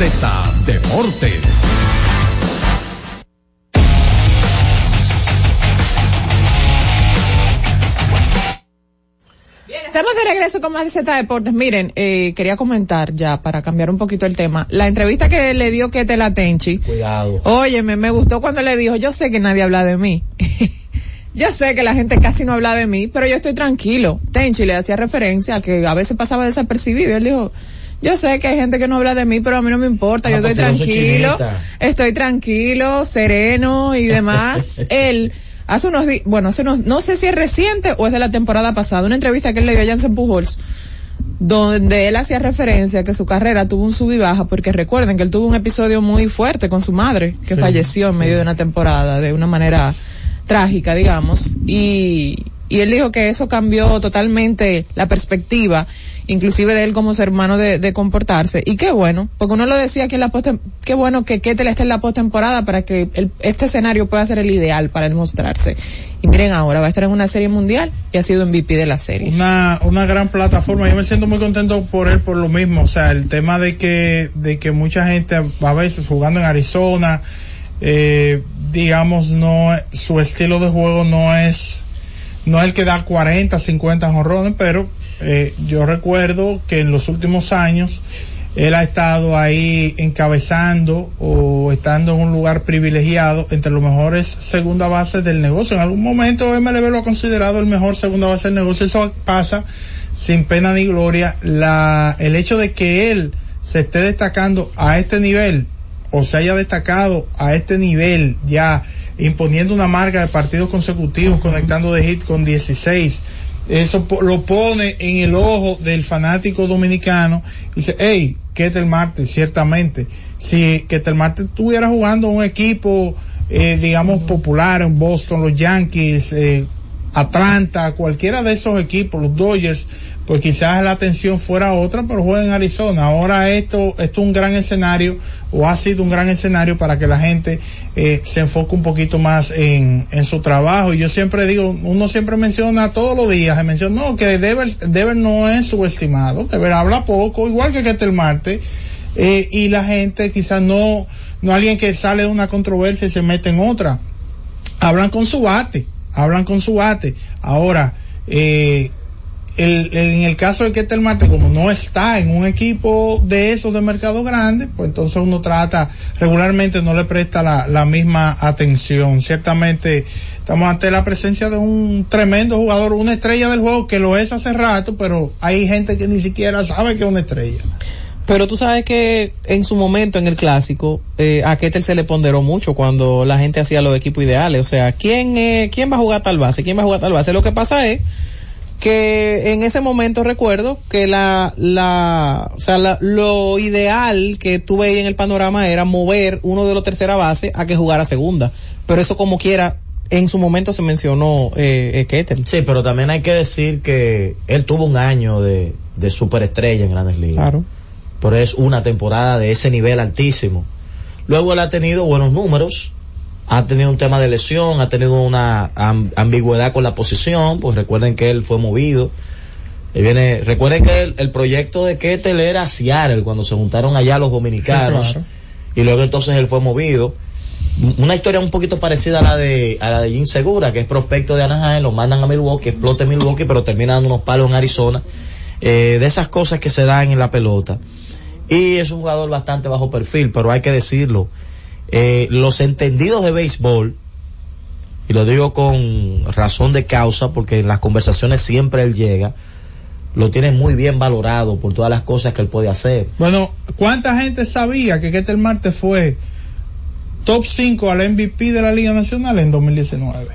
Z Deportes. Estamos de regreso con más de Z Deportes. Miren, eh, quería comentar ya para cambiar un poquito el tema. La entrevista que le dio Kete Tenchi. Cuidado. Óyeme, me gustó cuando le dijo, yo sé que nadie habla de mí. yo sé que la gente casi no habla de mí, pero yo estoy tranquilo. Tenchi le hacía referencia a que a veces pasaba desapercibido él dijo, yo sé que hay gente que no habla de mí, pero a mí no me importa, yo estoy tranquilo, estoy tranquilo, sereno y demás. Él, hace unos días, bueno, hace unos, no sé si es reciente o es de la temporada pasada, una entrevista que él le dio a Jansen Pujols, donde él hacía referencia a que su carrera tuvo un sub y baja, porque recuerden que él tuvo un episodio muy fuerte con su madre, que falleció en medio de una temporada, de una manera trágica, digamos, y, y él dijo que eso cambió totalmente la perspectiva inclusive de él como ser humano de, comportarse. Y qué bueno, porque uno lo decía aquí en la post qué bueno que Ketel esté en la postemporada para que este escenario pueda ser el ideal para él mostrarse. Y miren ahora, va a estar en una serie mundial y ha sido MVP de la serie. Una, una gran plataforma. Yo me siento muy contento por él por lo mismo. O sea, el tema de que, de que mucha gente a veces jugando en Arizona, eh, digamos, no, su estilo de juego no es, no es el que da 40, 50 jorrones, pero eh, yo recuerdo que en los últimos años él ha estado ahí encabezando o estando en un lugar privilegiado entre los mejores segunda base del negocio. En algún momento MLB lo ha considerado el mejor segunda base del negocio. Eso pasa sin pena ni gloria. La, el hecho de que él se esté destacando a este nivel o se haya destacado a este nivel ya imponiendo una marca de partidos consecutivos, conectando de hit con 16, eso lo pone en el ojo del fanático dominicano y dice, hey, Ketel Marte, ciertamente, si Ketel Marte estuviera jugando un equipo, eh, digamos, popular en Boston, los Yankees, eh, Atlanta, cualquiera de esos equipos, los Dodgers, pues quizás la atención fuera otra, pero juega en Arizona. Ahora esto, es un gran escenario, o ha sido un gran escenario para que la gente eh, se enfoque un poquito más en, en su trabajo. Y yo siempre digo, uno siempre menciona todos los días, se menciona, no, que Dever, Dever no es subestimado, Dever habla poco, igual que el Marte, eh, y la gente quizás no, no alguien que sale de una controversia y se mete en otra. Hablan con su bate, hablan con su bate. Ahora, eh, el, en el caso de que este Marte, como no está en un equipo de esos de mercado grande, pues entonces uno trata, regularmente no le presta la, la misma atención. Ciertamente estamos ante la presencia de un tremendo jugador, una estrella del juego que lo es hace rato, pero hay gente que ni siquiera sabe que es una estrella. Pero tú sabes que en su momento en el clásico, eh, a Ketel se le ponderó mucho cuando la gente hacía los equipos ideales. O sea, ¿quién, eh, ¿quién va a jugar tal base? ¿Quién va a jugar tal base? Lo que pasa es que en ese momento recuerdo que la, la, o sea, lo ideal que tuve ahí en el panorama era mover uno de los tercera base a que jugara segunda. Pero eso como quiera, en su momento se mencionó eh, Ketel. Sí, pero también hay que decir que él tuvo un año de, de superestrella en Grandes Ligas. Claro. Pero es una temporada de ese nivel altísimo. Luego él ha tenido buenos números, ha tenido un tema de lesión, ha tenido una am- ambigüedad con la posición, pues recuerden que él fue movido. Él viene, recuerden que el, el proyecto de Ketel era Seattle cuando se juntaron allá los dominicanos claro. y luego entonces él fue movido. Una historia un poquito parecida a la de a la de Jim Segura, que es prospecto de Anaheim, lo mandan a Milwaukee, explota Milwaukee, pero termina dando unos palos en Arizona. Eh, de esas cosas que se dan en la pelota. Y es un jugador bastante bajo perfil, pero hay que decirlo. Eh, los entendidos de béisbol, y lo digo con razón de causa, porque en las conversaciones siempre él llega, lo tiene muy bien valorado por todas las cosas que él puede hacer. Bueno, ¿cuánta gente sabía que Ketel Marte fue top 5 al MVP de la Liga Nacional en 2019?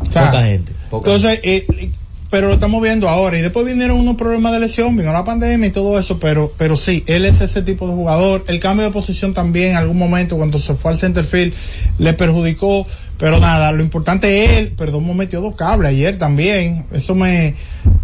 O sea, Poca gente. poca Entonces, eh, pero lo estamos viendo ahora y después vinieron unos problemas de lesión, vino la pandemia y todo eso, pero, pero sí, él es ese tipo de jugador. El cambio de posición también en algún momento cuando se fue al center field le perjudicó, pero nada, lo importante es él, Perdomo metió dos cables ayer también, eso me,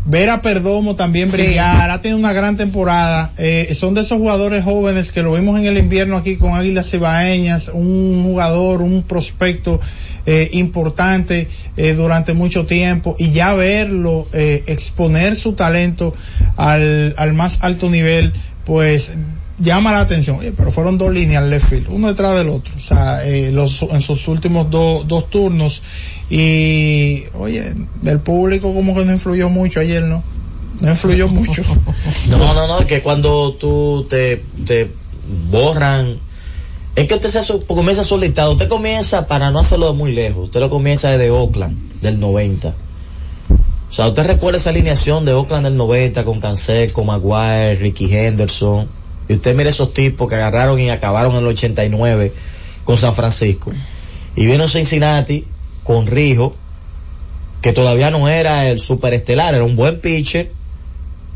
ver a Perdomo también Sí. brillar, ha tenido una gran temporada, eh, son de esos jugadores jóvenes que lo vimos en el invierno aquí con Águilas Cibaeñas, un jugador, un prospecto, eh, importante eh, durante mucho tiempo. Y ya verlo eh, exponer su talento al, al más alto nivel pues llama la atención Oye, pero fueron dos líneas left field uno detrás del otro o sea eh, los, en sus últimos do- dos turnos y oye el público como que no influyó mucho ayer no no influyó mucho. No, no, no, que cuando tú te, te borran, es que usted se comienza solitado, usted comienza para no hacerlo de muy lejos, usted lo comienza desde Oakland, del 90. O sea, usted recuerda esa alineación de Oakland del 90 con Canseco, Maguire, Ricky Henderson, y usted mire esos tipos que agarraron y acabaron en el 89 con San Francisco. Y un Cincinnati con Rijo, que todavía no era el superestelar, era un buen pitcher,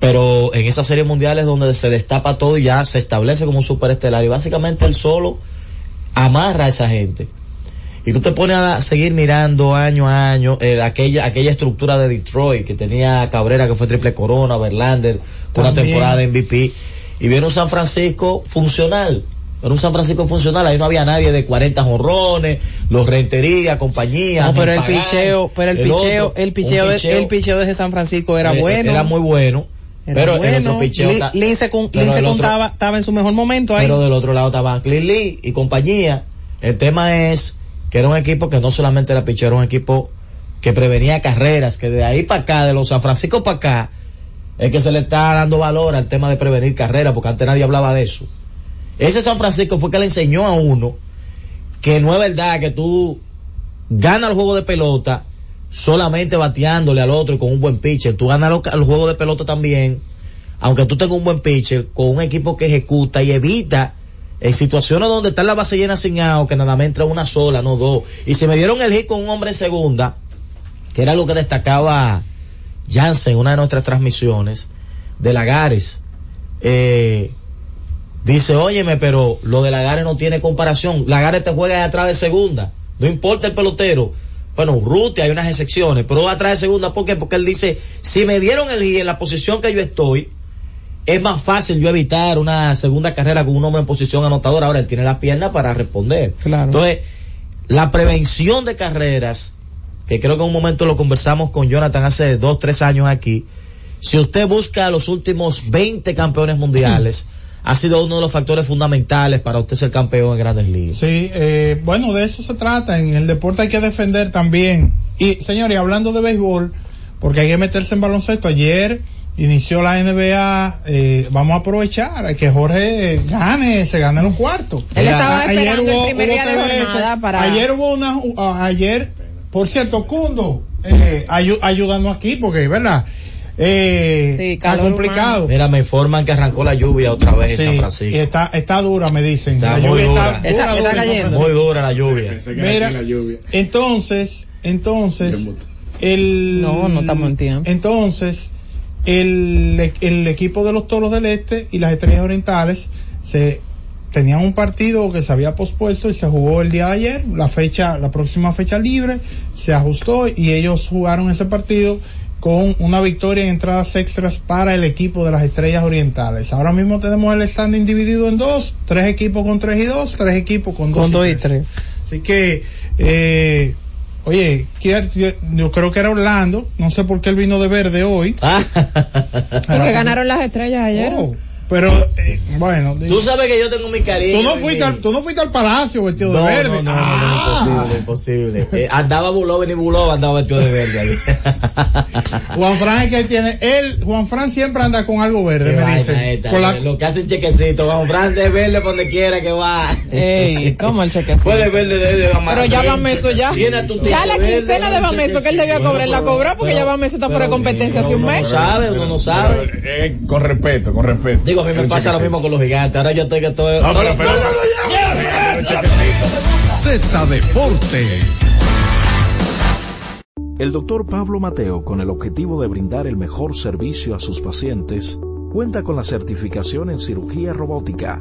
pero en esas series mundiales donde se destapa todo y ya se establece como un superestelar y básicamente él solo amarra a esa gente. Y tú te pones a seguir mirando año a año eh, aquella aquella estructura de Detroit que tenía Cabrera que fue triple corona, Verlander con una temporada de MVP y viene un San Francisco funcional. Era un San Francisco funcional, ahí no había nadie de 40 jorrones, los rentería, compañía. No, pero el picheo, pero el el picheo, otro, el picheo, de, picheo. el picheo de San Francisco era Eh, bueno. Era muy bueno. Era pero el bueno. otro picheo. Lin- con, el otro- contaba, estaba en su mejor momento ahí. Pero del otro lado estaban Clint Lee y compañía. El tema es que era un equipo que no solamente era picheo, era un equipo que prevenía carreras, que de ahí para acá, de los San Francisco para acá, es que se le está dando valor al tema de prevenir carreras, porque antes nadie hablaba de eso. Ese San Francisco fue que le enseñó a uno que no es verdad que tú ganas el juego de pelota solamente bateándole al otro y con un buen pitcher. Tú ganas el juego de pelota también, aunque tú tengas un buen pitcher, con un equipo que ejecuta y evita en situaciones donde está la base llena sin out, que nada más entra una sola, no dos. Y se me dieron el hit con un hombre en segunda, que era lo que destacaba Jansen en una de nuestras transmisiones, de Lagares. Eh, dice, óyeme, pero lo de Lagares no tiene comparación. Lagares te juega atrás de segunda. No importa el pelotero. Bueno, Ruti hay unas excepciones, pero atrás de segunda, ¿por qué? Porque él dice, si me dieron el en la posición que yo estoy, es más fácil yo evitar una segunda carrera con un hombre en posición anotadora. Ahora él tiene las piernas para responder. Claro. Entonces, la prevención de carreras, que creo que en un momento lo conversamos con Jonathan hace dos, tres años aquí, si usted busca los últimos 20 campeones mundiales, ha sido uno de los factores fundamentales para usted ser campeón en grandes ligas. Sí, eh, bueno, de eso se trata. En el deporte hay que defender también. Y, señores, hablando de béisbol, porque hay que meterse en baloncesto. Ayer inició la NBA. eh, vamos a aprovechar a que Jorge gane, se gane los cuartos. Él estaba A- esperando el primer hubo día de jornada para... Ayer hubo una. uh, ayer, por cierto, Cundo, eh, ayúdanos aquí, porque, ¿verdad? Eh, Sí, está complicado. Mira, me informan que arrancó la lluvia otra vez en Sí, San y Francisco. está, está dura, me dicen. Está La muy dura. Está- está dura en San cayendo. Francisco. Muy dura la lluvia. Mira, la lluvia. entonces, entonces, el... No, no estamos en tiempo. Entonces, el, el equipo de los Toros del Este y las Estrellas Orientales se tenían un partido que se había pospuesto y se jugó el día de ayer, la fecha, la próxima fecha libre, se ajustó y ellos jugaron ese partido con una victoria en entradas extras para el equipo de las Estrellas Orientales. Ahora mismo tenemos el standing dividido en dos, tres equipos con tres y dos, tres equipos con dos, Con dos y tres. tres. Así que, eh, oye, yo creo que era Orlando, no sé por qué él vino de verde hoy. Porque ganaron las estrellas ayer. Oh, pero, eh, bueno, Tú sabes que yo tengo mi cariño. tú no fuiste, al, tú no fuiste al palacio vestido No, de verde. no, no, no, Ah. no, imposible, imposible. Eh, andaba Bulov y Bulov andaba vestido de verde ahí. Juan Fran es que él tiene, él, Juan Fran siempre anda con algo verde, Qué me dice. Con la- Lo que hace un chequecito, Juan Fran de verde por donde quiera que va. Ey, ¿cómo el chequecito? Puede verde de, de Pero ya Bameso ya. Tiene tu Ya la quincena de Bameso que él debía cobrar la cobró porque ya Bameso está fuera de pero, competencia hace pero un mes. no sabe, uno no sabe. Eh, con respeto, con respeto. Digo, a mí me pasa lo mismo con los gigantes. Ahora yo estoy que estoy. No, pero, pero-. Z Deportes. El doctor Pablo Mateo, con el objetivo de brindar el mejor servicio a sus pacientes, cuenta con la certificación en cirugía robótica,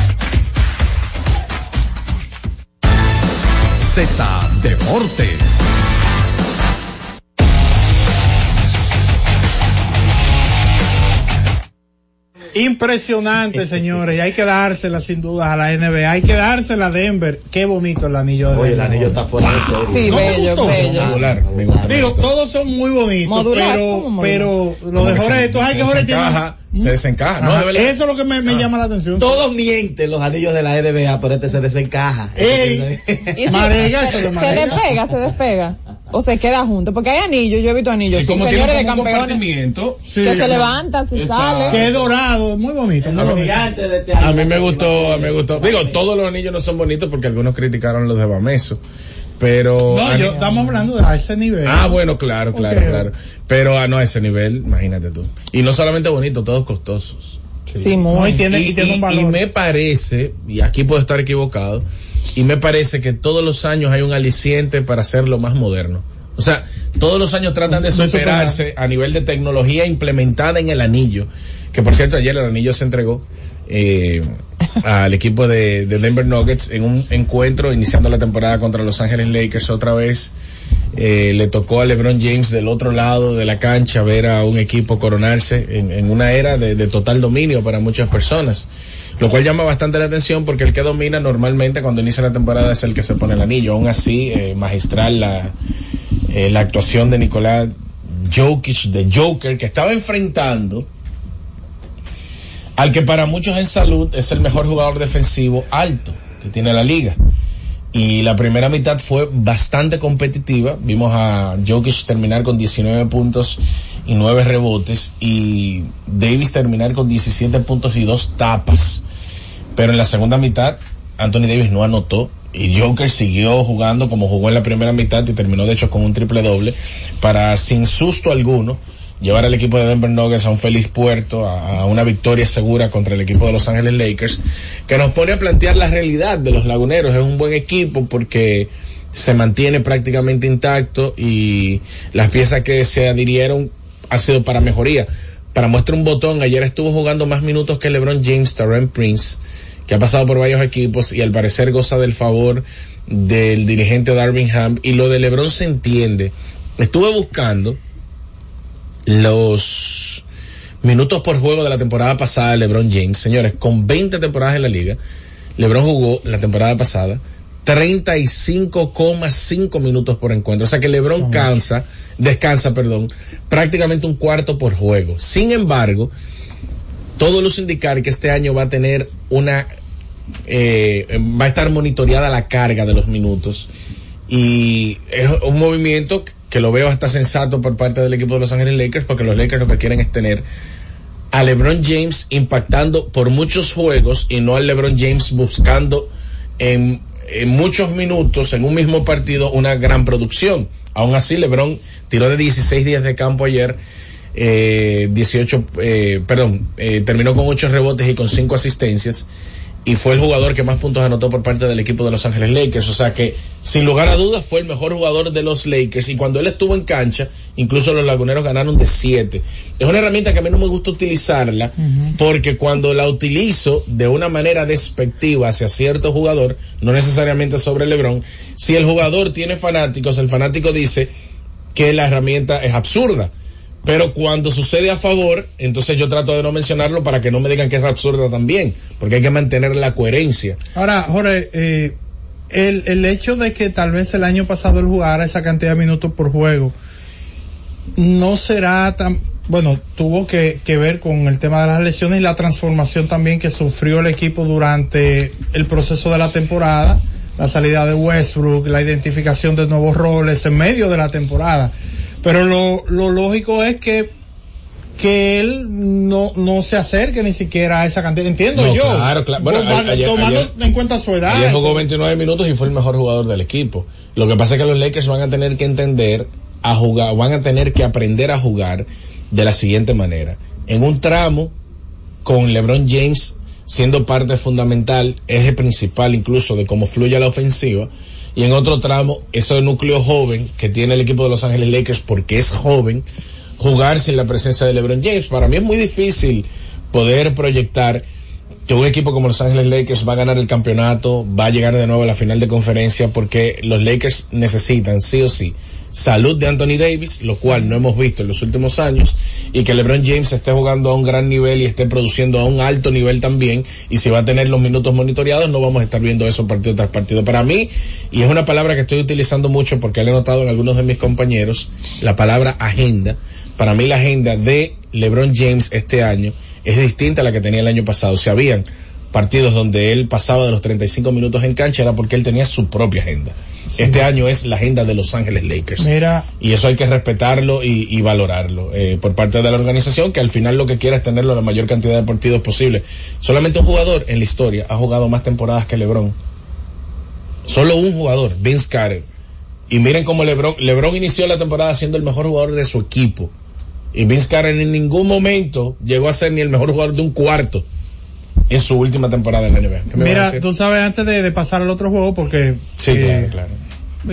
Z Deportes. Impresionante, señores, y hay que dársela sin duda a la NBA, hay que dársela a Denver. Qué bonito el anillo de Oye, el Denver. anillo está fuera de serie. Sí, ¿No te bello, gustó? bello. Modular, me gusta. Digo, todos son muy bonitos, Modular, pero, ¿cómo pero lo Como de Jorge, se- tú sabes que se Jorge tiene... desencaja, se desencaja, ¿no? Ajá, De. Eso es lo que me, me llama la atención. Todos mienten los anillos de la NBA, pero este se desencaja. Ey. Y si- Marega, se Marega. despega, se despega. O se queda junto. Porque hay anillos, yo he visto anillos, sí, como señores de campeones. compartimiento, Sí, Que se levanta, se Exacto. sale. Que es dorado, muy bonito, muy bonito. de este. A mí me gustó, me gustó. Digo, todos los anillos no son bonitos porque algunos criticaron los de Bameso. Pero. No, a yo, estamos hablando de a ese nivel. Ah, bueno, claro, claro, claro. Pero ah, no a ese nivel, imagínate tú. Y no solamente bonitos, todos costosos. Sí, muy. No, y tiene, y, Y, tiene y- un valor. y me parece, y aquí puedo estar equivocado, y me parece que todos los años hay un aliciente para hacerlo más moderno. O sea, todos los años tratan de De superar. superarse a nivel de tecnología implementada en el anillo. Que por cierto, ayer el anillo se entregó. Eh, al equipo de, de Denver Nuggets en un encuentro iniciando la temporada contra Los Ángeles Lakers otra vez. Eh, le tocó a LeBron James del otro lado de la cancha ver a un equipo coronarse en, una era de, de total dominio para muchas personas, lo cual llama bastante la atención porque el que domina normalmente cuando inicia la temporada es el que se pone el anillo. Aún así, eh, magistral la, eh, la actuación de Nicolás Jokic, de Joker, que estaba enfrentando al que para muchos en salud es el mejor jugador defensivo alto que tiene la liga. Y la primera mitad fue bastante competitiva. Vimos a Jokic terminar con 19 puntos y 9 rebotes y Davis terminar con 17 puntos y 2 tapas. Pero en la segunda mitad Anthony Davis no anotó y Joker siguió jugando como jugó en la primera mitad y terminó de hecho con un triple doble para sin susto alguno llevar al equipo de Denver Nuggets a un feliz puerto, a, una victoria segura contra el equipo de Los Ángeles Lakers, que nos pone a plantear la realidad de los laguneros. Es un buen equipo porque se mantiene prácticamente intacto y las piezas que se adhirieron ha sido para mejoría. Para muestra un botón, ayer estuvo jugando más minutos que LeBron James, Taryn Prince, que ha pasado por varios equipos y al parecer goza del favor del dirigente Darvin Ham y lo de LeBron se entiende. Estuve buscando los minutos por juego de la temporada pasada de LeBron James. Señores, con 20 temporadas en la liga, LeBron jugó la temporada pasada 35,5 minutos por encuentro. O sea que LeBron cansa, descansa, perdón, prácticamente un cuarto por juego. Sin embargo, todo luce indicar que este año va a tener una, eh, va a estar monitoreada la carga de los minutos. Y es un movimiento que lo veo hasta sensato por parte del equipo de Los Ángeles Lakers, porque los Lakers lo que quieren es tener a LeBron James impactando por muchos juegos y no al LeBron James buscando en, muchos minutos en un mismo partido una gran producción. Aún así, LeBron tiró de 16 días de campo ayer, eh, 18, eh, perdón, eh, terminó con 8 rebotes y con 5 asistencias y fue el jugador que más puntos anotó por parte del equipo de Los Ángeles Lakers. O sea que, sin lugar a dudas, fue el mejor jugador de los Lakers. Y cuando él estuvo en cancha, incluso los laguneros ganaron de 7. Es una herramienta que a mí no me gusta utilizarla, uh -huh. porque cuando la utilizo de una manera despectiva hacia cierto jugador, no necesariamente sobre LeBron, si el jugador tiene fanáticos, el fanático dice que la herramienta es absurda pero cuando sucede a favor, entonces yo trato de no mencionarlo para que no me digan que es absurda también, porque hay que mantener la coherencia. Ahora, Jorge, eh, el, el hecho de que tal vez el año pasado él jugara esa cantidad de minutos por juego, no será tan, bueno, tuvo que, que, ver con el tema de las lesiones y la transformación también que sufrió el equipo durante el proceso de la temporada, la salida de Westbrook, la identificación de nuevos roles en medio de la temporada. Pero lo, lo lógico es que que él no, no se acerque ni siquiera a esa cantidad. Entiendo no, yo. Claro, claro. Bueno, tomando, ayer, tomando ayer, en cuenta su edad. Ayer jugó 29 minutos y fue el mejor jugador del equipo. Lo que pasa es que los Lakers van a tener que entender a jugar, van a tener que aprender a jugar de la siguiente manera. En un tramo, con LeBron James siendo parte fundamental, eje principal incluso de cómo fluye la ofensiva, y en otro tramo, ese núcleo joven que tiene el equipo de Los Ángeles Lakers porque es joven, jugar sin la presencia de LeBron James. Para mí es muy difícil poder proyectar que un equipo como Los Ángeles Lakers va a ganar el campeonato, va a llegar de nuevo a la final de conferencia porque los Lakers necesitan sí o sí salud de Anthony Davis, lo cual no hemos visto en los últimos años, y que LeBron James esté jugando a un gran nivel y esté produciendo a un alto nivel también, y si va a tener los minutos monitoreados, no vamos a estar viendo eso partido tras partido. Para mí, y es una palabra que estoy utilizando mucho porque le he notado en algunos de mis compañeros, la palabra agenda, para mí la agenda de LeBron James este año es distinta a la que tenía el año pasado. Si habían partidos donde él pasaba de los 35 minutos en cancha era porque él tenía su propia agenda. Sí. Este año es la agenda de Los Ángeles Lakers. Mira. Y eso hay que respetarlo y, y valorarlo eh, por parte de la organización, que al final lo que quiere es tenerlo la mayor cantidad de partidos posible. Solamente un jugador en la historia ha jugado más temporadas que LeBron. Solo un jugador, Vince Carter. Y miren cómo LeBron, LeBron inició la temporada siendo el mejor jugador de su equipo. Y Vince Carter en ningún momento llegó a ser ni el mejor jugador de un cuarto en su última temporada en la NBA. Mira, tú sabes, antes de, de, pasar al otro juego, porque sí, eh, claro, claro.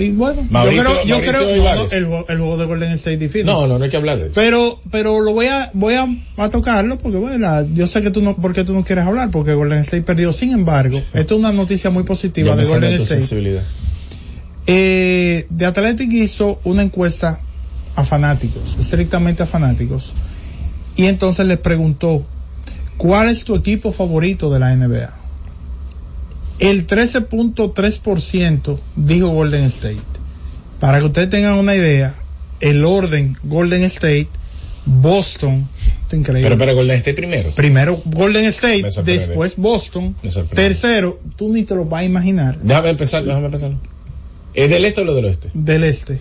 Y bueno, Mauricio- yo creo, yo creo no, no, el, ju- el juego de Golden State Phoenix. No, no, no hay que hablar de eso. Pero, pero lo voy a, voy a, a tocarlo porque bueno, yo sé que tú no, porque tú no quieres hablar porque Golden State perdió. Sin embargo, esto es una noticia muy positiva Yo de Golden State. Eh, The Athletic hizo una encuesta a fanáticos, estrictamente a fanáticos, y entonces les preguntó, ¿cuál es tu equipo favorito de la NBA? El 13.3% dijo Golden State. Para que ustedes tengan una idea, el orden Golden State, Boston, esto es increíble. Pero, pero Golden State primero. Primero Golden State, después Boston, tercero, tú ni te lo vas a imaginar, Déjame empezar, déjame empezar. ¿Es del este o lo del oeste? del este.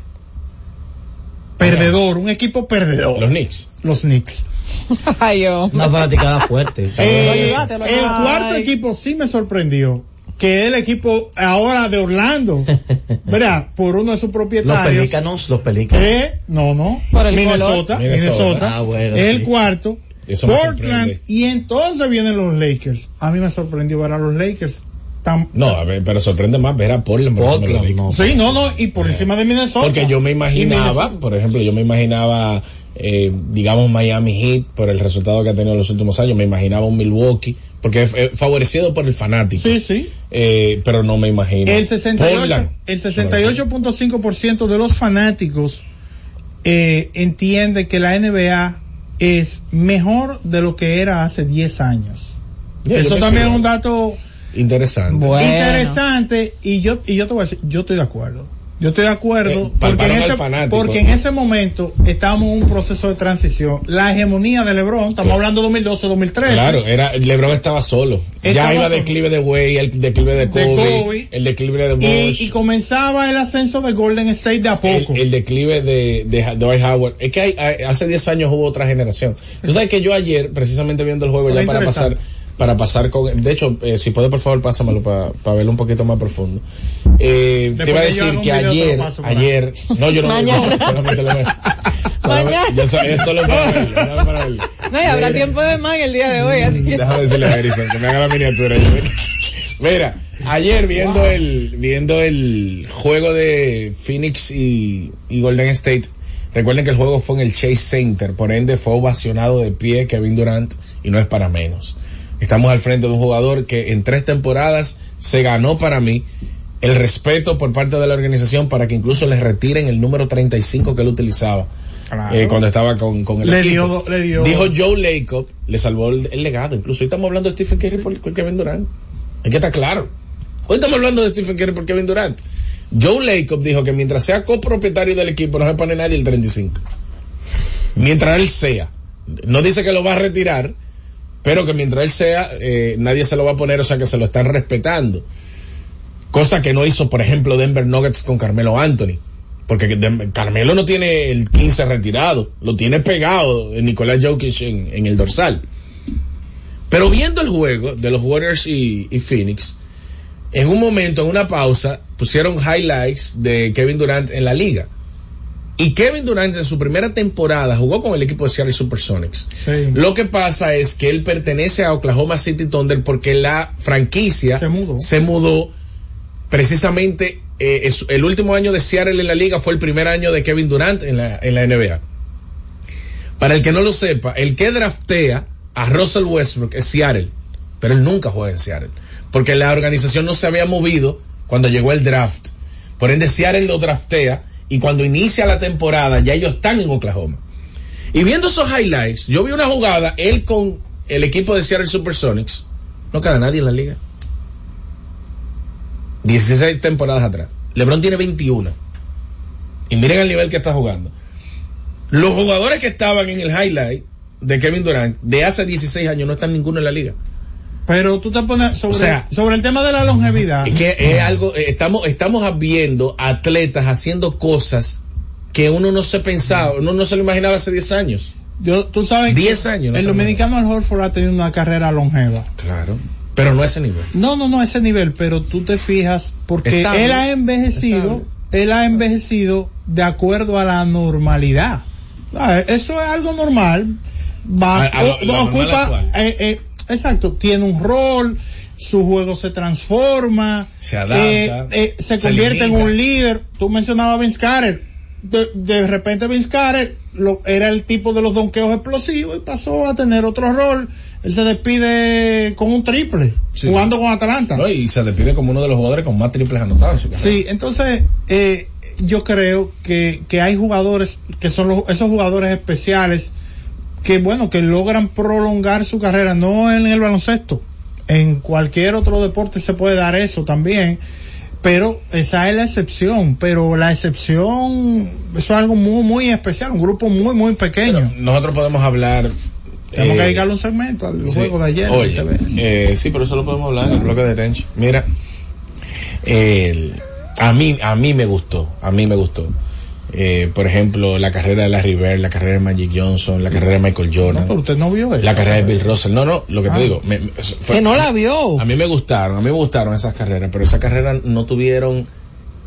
Perdedor, un equipo perdedor. Los Knicks. Los Knicks. Ay, yo. Una fanaticada fuerte. Eh, ayudaste, lo el cuarto Ay. equipo sí me sorprendió. Que es el equipo ahora de Orlando. ¿Verdad? Por uno de sus Los propietarios. pelícanos, los pelícanos. Eh, no, no. Por el Minnesota. Minnesota. Minnesota. Ah, bueno, es el sí. cuarto. Eso Portland. Y entonces vienen los Lakers. A mí me sorprendió ver a los Lakers. Tan, No, a ver, pero sorprende más ver a Portland. por encima de los Portland, no. Sí, no, no. Y por Sí. encima de Minnesota. Porque yo me imaginaba, por ejemplo, yo me imaginaba, eh, digamos, Miami Heat por el resultado que ha tenido en los últimos años. Me imaginaba un Milwaukee, porque es favorecido por el fanático. Sí, sí. Eh, pero no me imagino. El 68, Portland. el 68.5% de los fanáticos eh, entiende que la NBA es mejor de lo que era hace 10 años. Eso también es un dato Interesante. Bueno. interesante y yo y yo te voy a decir, yo estoy de acuerdo. Yo estoy de acuerdo Eh, porque, en ese, fanático. porque en ese momento estábamos en un proceso de transición. La hegemonía de LeBron, estamos Sí. hablando 2012-2013. Claro, era, LeBron estaba solo. Estaba ya iba solo. declive de Way, el declive de Kobe, Kobe. el declive de Y, Bosch, y comenzaba el ascenso de Golden State de a poco. el declive de, de Dwight Howard. Es que hay- hay- hace 10 años hubo otra generación. Tú sabes que yo ayer, precisamente viendo el juego, ya para pasar. Para pasar con, de hecho, eh, si puedes por favor pásamelo para verlo un poquito más profundo. Eh, te iba a decir que ayer, ayer, no, yo no Mañana. solamente lo veo. Mañana. Yo so- es solo para verlo, solo para verlo. No, y habrá Mira. tiempo de más en el día de hoy, así que. Déjame decirle a Harrison que me haga la miniatura. yo, mira. Mira, ayer viendo el viendo el juego de Phoenix y, y Golden State, recuerden que el juego fue en el Chase Center, por ende fue ovacionado de pie Kevin Durant y no es para menos. Estamos al frente de un jugador que en tres temporadas se ganó para mí el respeto por parte de la organización para que incluso le retiren el número 35 que él utilizaba Claro. eh, cuando estaba con, con el Le equipo. dio- le dio- Dijo Joe Lacob, le salvó el, el legado. Incluso hoy estamos hablando de Stephen Curry por, por Kevin Durant. Es que está claro. Hoy estamos hablando de Stephen Curry por Kevin Durant. Joe Lacob dijo que mientras sea copropietario del equipo no se pone nadie el 35. Mientras él sea. No dice que lo va a retirar, pero que mientras él sea, eh, nadie se lo va a poner, o sea que se lo están respetando. Cosa que no hizo, por ejemplo, Denver Nuggets con Carmelo Anthony. Porque Carmelo no tiene el 15 retirado, lo tiene pegado eh, Nicolás Jokic en, en el dorsal. Pero viendo el juego de los Warriors y, y Phoenix, en un momento, en una pausa, pusieron highlights de Kevin Durant en la liga. Y Kevin Durant en su primera temporada jugó con el equipo de Seattle Supersonics. Sí. Lo que pasa es que él pertenece a Oklahoma City Thunder porque la franquicia Se mudó. se mudó precisamente eh, es- el último año de Seattle en la liga fue el primer año de Kevin Durant en la, en la NBA. Para el que no lo sepa, el que draftea a Russell Westbrook es Seattle, pero él nunca juega en Seattle, porque la organización no se había movido cuando llegó el draft. Por ende, Seattle lo draftea y cuando inicia la temporada ya ellos están en Oklahoma. Y viendo esos highlights, yo vi una jugada, él con el equipo de Seattle Supersonics, no queda nadie en la liga. 16 temporadas atrás. LeBron tiene 21. Y miren el nivel que está jugando. Los jugadores que estaban en el highlight de Kevin Durant de hace 16 años no están ninguno en la liga. Pero tú te pones sobre, O sea, sobre el tema de la longevidad. Es que es algo, eh, estamos, estamos viendo atletas haciendo cosas que uno no se pensaba, uno no se lo imaginaba hace 10 años. Yo, tú sabes que 10 años, no el dominicano Al Horford ha tenido una carrera longeva. Claro. Pero no a ese nivel. No, no, no a ese nivel, pero tú te fijas porque Estable. él ha envejecido, él ha envejecido de acuerdo a la normalidad. Eso es algo normal. Va, A- a o- la ocupa, eh, eh, exacto, tiene un rol, su juego se transforma, Se adapta, eh, eh, se, se convierte en un líder. Tú mencionabas a Vince Carter. De, de repente Vince Carter lo, era el tipo de los donqueos explosivos y pasó a tener otro rol. Él se despide con un triple, Sí. jugando con Atlanta. ¿no? Y se despide como uno de los jugadores con más triples anotados. Sí, entonces eh, yo creo que, que hay jugadores que son los, esos jugadores especiales que bueno que logran prolongar su carrera no en el baloncesto en cualquier otro deporte se puede dar eso también pero esa es la excepción pero la excepción eso es algo muy muy especial un grupo muy muy pequeño Nosotros podemos hablar. tenemos eh, que dedicarle un segmento al Sí. juego de ayer Oye, eh, sí, pero eso lo podemos hablar en el bloque de Tench. Mira, el- a mí, a mí me gustó, a mí me gustó. Eh, por ejemplo, la carrera de Larry Bird, la carrera de Magic Johnson, la carrera de Michael no, Jordan, pero usted no vio eso la carrera de Bill Russell. No, no, lo que Ah. te digo. me- me- fue- Que no la vio. A mí me gustaron, a mí me gustaron esas carreras, pero esas carreras no tuvieron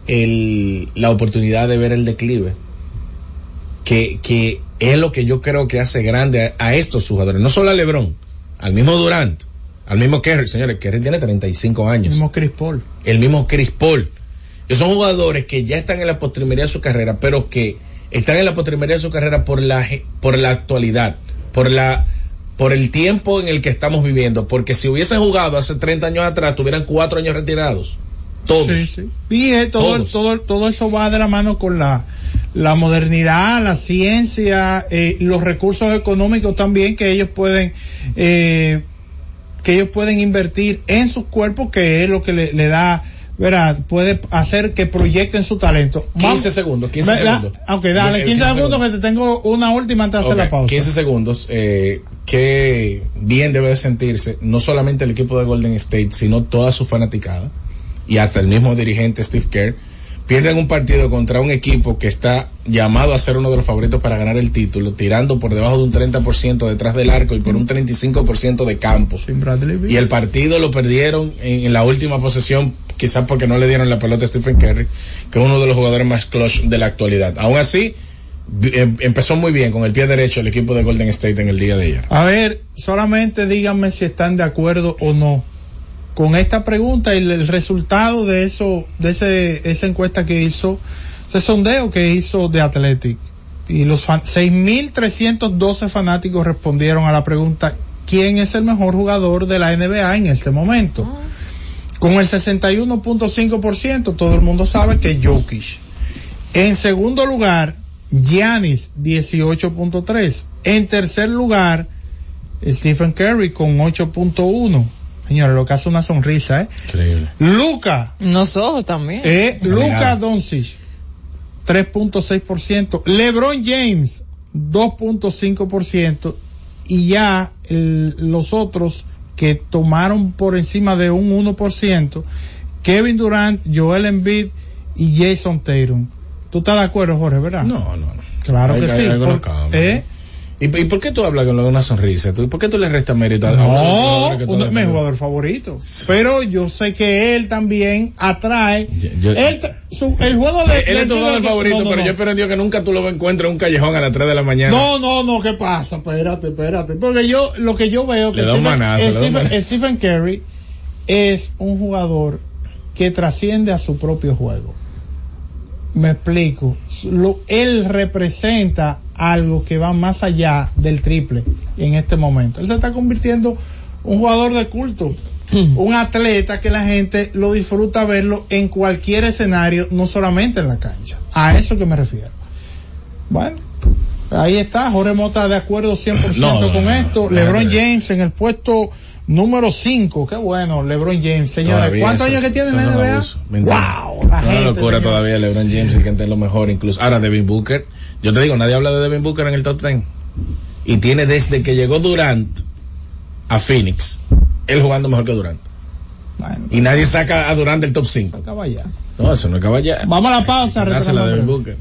el, la oportunidad de ver el declive. Que, que es lo que yo creo que hace grande a, a estos jugadores. No solo a LeBron, al mismo Durant, al mismo Kerry. Señores, Kerry tiene 35 años. mismo Chris Paul El mismo Chris Paul. Que son jugadores que ya están en la postrimería de su carrera, pero que están en la postrimería de su carrera por la, por la actualidad, por la, por el tiempo en el que estamos viviendo. Porque si hubiesen jugado hace 30 años atrás, tuvieran cuatro años retirados. Todos. Sí, sí. Y eh, todo, Todos. todo, todo eso va de la mano con la, la modernidad, la ciencia, eh, los recursos económicos también que ellos pueden, eh, que ellos pueden invertir en sus cuerpos, que es lo que le, le da, verá, puede hacer que proyecten su talento. 15 segundos, 15 ¿Verdad? segundos. Ok, dale, Eh, 15 segundos que te tengo una última antes de hacer Ok, la pausa. 15 segundos. Eh, qué bien debe de sentirse no solamente el equipo de Golden State, sino toda su fanaticada y hasta el mismo dirigente Steve Kerr pierden un partido contra un equipo que está llamado a ser uno de los favoritos para ganar el título, tirando por debajo de un 30% detrás del arco y por un 35% de campo. Y el partido lo perdieron en, en la última posesión, quizás porque no le dieron la pelota a Stephen Curry, que es uno de los jugadores más clutch de la actualidad. Aún así, em- empezó muy bien con el pie derecho el equipo de Golden State en el día de ayer. A ver, solamente díganme si están de acuerdo o no con esta pregunta y el, el resultado de eso, de ese, esa encuesta que hizo, ese sondeo que hizo de Athletic. Y los fan- 6.312 fanáticos respondieron a la pregunta, ¿quién es el mejor jugador de la NBA en este momento? Con el 61.5%, todo el mundo sabe que es Jokic. En segundo lugar, Giannis, 18.3. En tercer lugar, Stephen Curry con 8.1. Señores, lo que hace una sonrisa, ¿eh? Increíble. Luca, Unos ojos también. eh, Luca. Doncic, 3.6%. LeBron James, 2.5%. Y ya el- los otros que tomaron por encima de un 1%, Kevin Durant, Joel Embiid y Jason Tatum. ¿Tú estás de acuerdo, Jorge, verdad? No, no, no. Claro Hay- que hay sí. algunos por- cambios. ¿eh? ¿Y, y por qué tú hablas con una sonrisa? ¿Tú, ¿Por qué tú le restas mérito a No, uno es mi jugador favorito. Pero yo sé que él también atrae. Yo- yo- él, su- el juego de. Él es tu jugador favorito, no, no, pero no. yo espero en Dios que nunca tú lo encuentres en un callejón a las 3 de la mañana. No, no, no, ¿qué pasa? Espérate, espérate. Porque yo, lo que yo veo que un Stephen, manazo, un Stephen- manazo. Stephen Curry es un jugador que trasciende a su propio juego. Me explico. Lo- él representa algo que va más allá del triple en este momento. Él se está convirtiendo un jugador de culto. Un atleta que la gente lo disfruta verlo en cualquier escenario, no solamente en la cancha. A eso que me refiero. Bueno, ahí está. Jorge Mota de acuerdo 100% No, no, con no, esto. LeBron. James en el puesto número 5. Qué bueno, LeBron James. Señores, Todavía ¿cuántos eso- años que tiene en la NBA? Wow, la Una gente. locura señor. todavía LeBron James y que es lo mejor incluso. Ahora Devin Booker, yo te digo, nadie habla de Devin Booker en el top 10. Y tiene desde que llegó Durant a Phoenix, él jugando mejor que Durant. Bueno, Y nadie saca a Durant del top 5. acaba ya. No, eso no acaba ya. Vamos a la pausa. A Devin. Booker.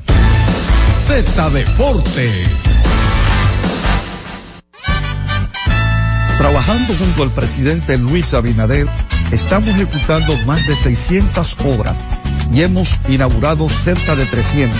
Z Deportes. Trabajando junto al presidente Luis Abinader, estamos ejecutando más de 600 obras y hemos inaugurado cerca de 300,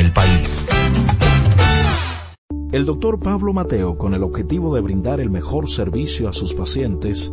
el país. El doctor Pablo Mateo, con el objetivo de brindar el mejor servicio a sus pacientes,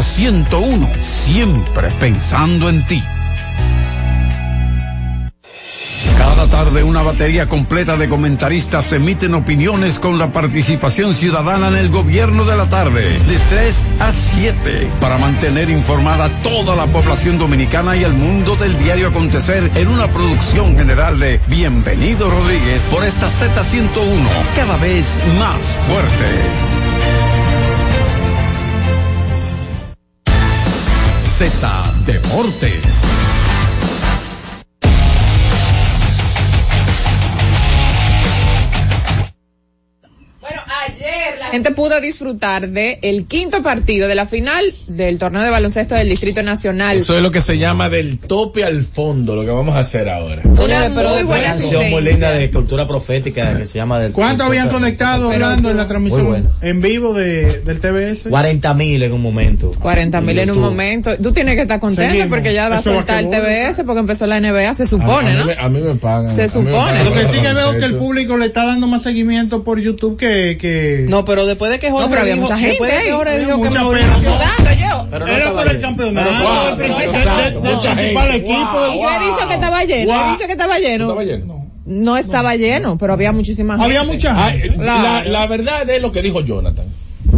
Z101, siempre pensando en ti. Cada tarde una batería completa de comentaristas emiten opiniones con la participación ciudadana en el gobierno de la tarde, de 3 a 7, para mantener informada toda la población dominicana y el mundo del diario acontecer en una producción general de Bienvenido Rodríguez por esta Z101, cada vez más fuerte. Z Deportes. Gente pudo disfrutar de el quinto partido de la final del torneo de baloncesto del Distrito Nacional. Eso es lo que se llama del tope al fondo, lo que vamos a hacer ahora. Señores, pero Una muy buena canción muy linda de cultura profética que se llama del ¿Cuánto habían conectado hablando en la transmisión bueno. en vivo de, del TBS? 40 mil en un momento. 40 mil en un momento. Tú tienes que estar contento Seguimos. porque ya va a soltar el. TBS porque empezó la NBA, se A- supone, a, ¿no? mí, me- a mí me pagan. Se a supone. pagan Lo que sí que veo que el público le está dando más seguimiento por YouTube que... que... No, pero después de que Jorge No, pero había dijo, mucha gente después de que. Jorge Mauricio... Pero no Era estaba por el lleno. campeonato, Pero, pero principal equipo. Wow, Yo he dicho que estaba lleno, Wow. he dicho que estaba lleno. ¿Estaba lleno? No estaba lleno, pero había muchísima gente. Había mucha gente. la verdad es lo que dijo Jonathan.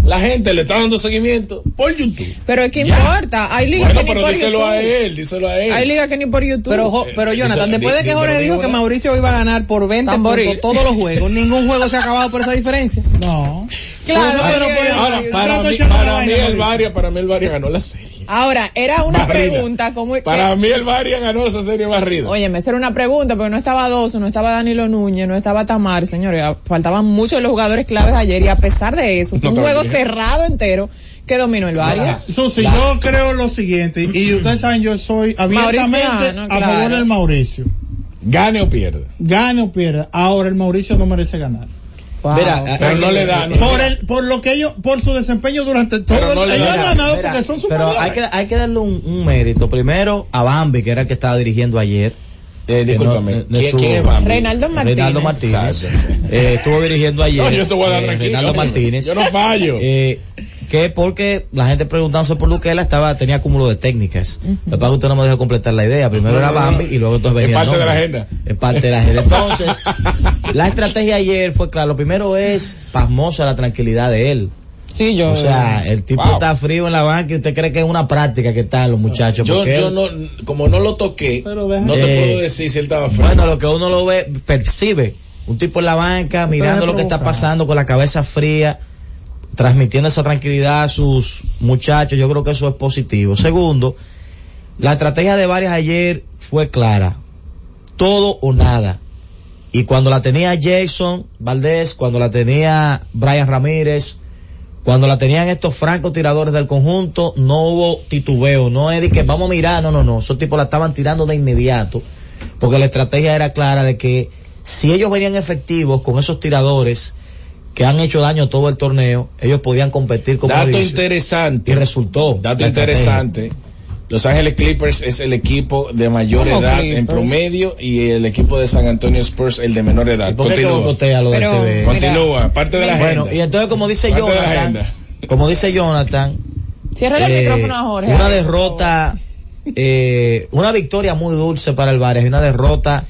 La gente le está dando seguimiento por YouTube. Pero ¿qué Ya. importa? Hay ligas Bueno, que ni pero por díselo YouTube. a él, díselo a él. Hay ligas que ni por YouTube. Pero, Jo- pero Jonathan, Díselo- después de que Jorge dijo que Mauricio iba a ganar por 20 Tamboril. puntos todos los juegos, ningún juego se ha acabado por esa diferencia. No. claro, pero- Ahora, para mí, para mí el. Varia, para mí el Varia ganó la serie. Ahora, era una Barrida. pregunta, ¿cómo Para mí el Varia ganó esa serie barrida. Óyeme, esa era una pregunta, porque no estaba Doso, no estaba Danilo Núñez, no estaba Tamar, señores, faltaban muchos de los jugadores claves ayer y a pesar de eso, fue No, un juego bien. cerrado entero que dominó el Varias. Susi, yo creo lo siguiente, y ustedes saben, yo soy abiertamente a favor del Mauricio. Gane o pierda. Gane o pierda. Ahora el Mauricio no merece ganar. Wow. Mira, Pero no le da. no le Por el, por lo que ellos, por su desempeño durante todo Pero no el le ellos da. han ganado Mira, porque son pero superiores. hay que, hay que darle un, un mérito. Primero a Bambi, que era el que estaba dirigiendo ayer. Eh, discúlpame. no- no ¿Quién, estuvo- quién es Bambi? Reinaldo Martínez. Reinaldo Martínez. Eh, estuvo dirigiendo ayer. No, yo te voy a dar eh. Reinaldo Martínez. Yo no fallo. Eh, que porque la gente preguntándose por Luquela estaba, tenía cúmulo de técnicas. Lo que pasa es que usted no me dejó completar la idea. Primero era Bambi y luego entonces Es venía el parte de la agenda. Es parte de la agenda. Entonces, la estrategia ayer fue claro. Lo primero es pasmosa la tranquilidad de él. Sí, yo. O sea, el tipo Wow. está frío en la banca y usted cree que es una práctica que están los muchachos. Yo, porque yo él- no, como no lo toqué, Pero no te Eh, puedo decir si él estaba frío. Bueno, lo que uno lo ve, percibe. Un tipo en la banca, mirando lo que está pasando con la cabeza fría, transmitiendo esa tranquilidad a sus muchachos. Yo creo que eso es positivo. Segundo, la estrategia de varias ayer fue clara. Todo o nada. Y cuando la tenía Jason Valdés, cuando la tenía Brian Ramírez, cuando la tenían estos francotiradores del conjunto, no hubo titubeo, no es de que vamos a mirar, no, no, no, esos tipos la estaban tirando de inmediato, porque la estrategia era clara de que si ellos venían efectivos con esos tiradores que han hecho daño todo el torneo, ellos podían competir con Dato Mauricio. interesante. Y resultó. Dato estrategia. interesante. Los Ángeles Clippers es el equipo de mayor ¿Cómo edad Clippers? en promedio y el equipo de San Antonio Spurs el de menor edad. ¿Y por qué que Continúa. bocotea lo del Pero- TV? Continúa, parte de la Bueno, agenda. y entonces como dice Parte Jonathan, como dice Jonathan, Cierra el eh, micrófono a Jorge. una derrota, eh, una victoria muy dulce para el Vares y una derrota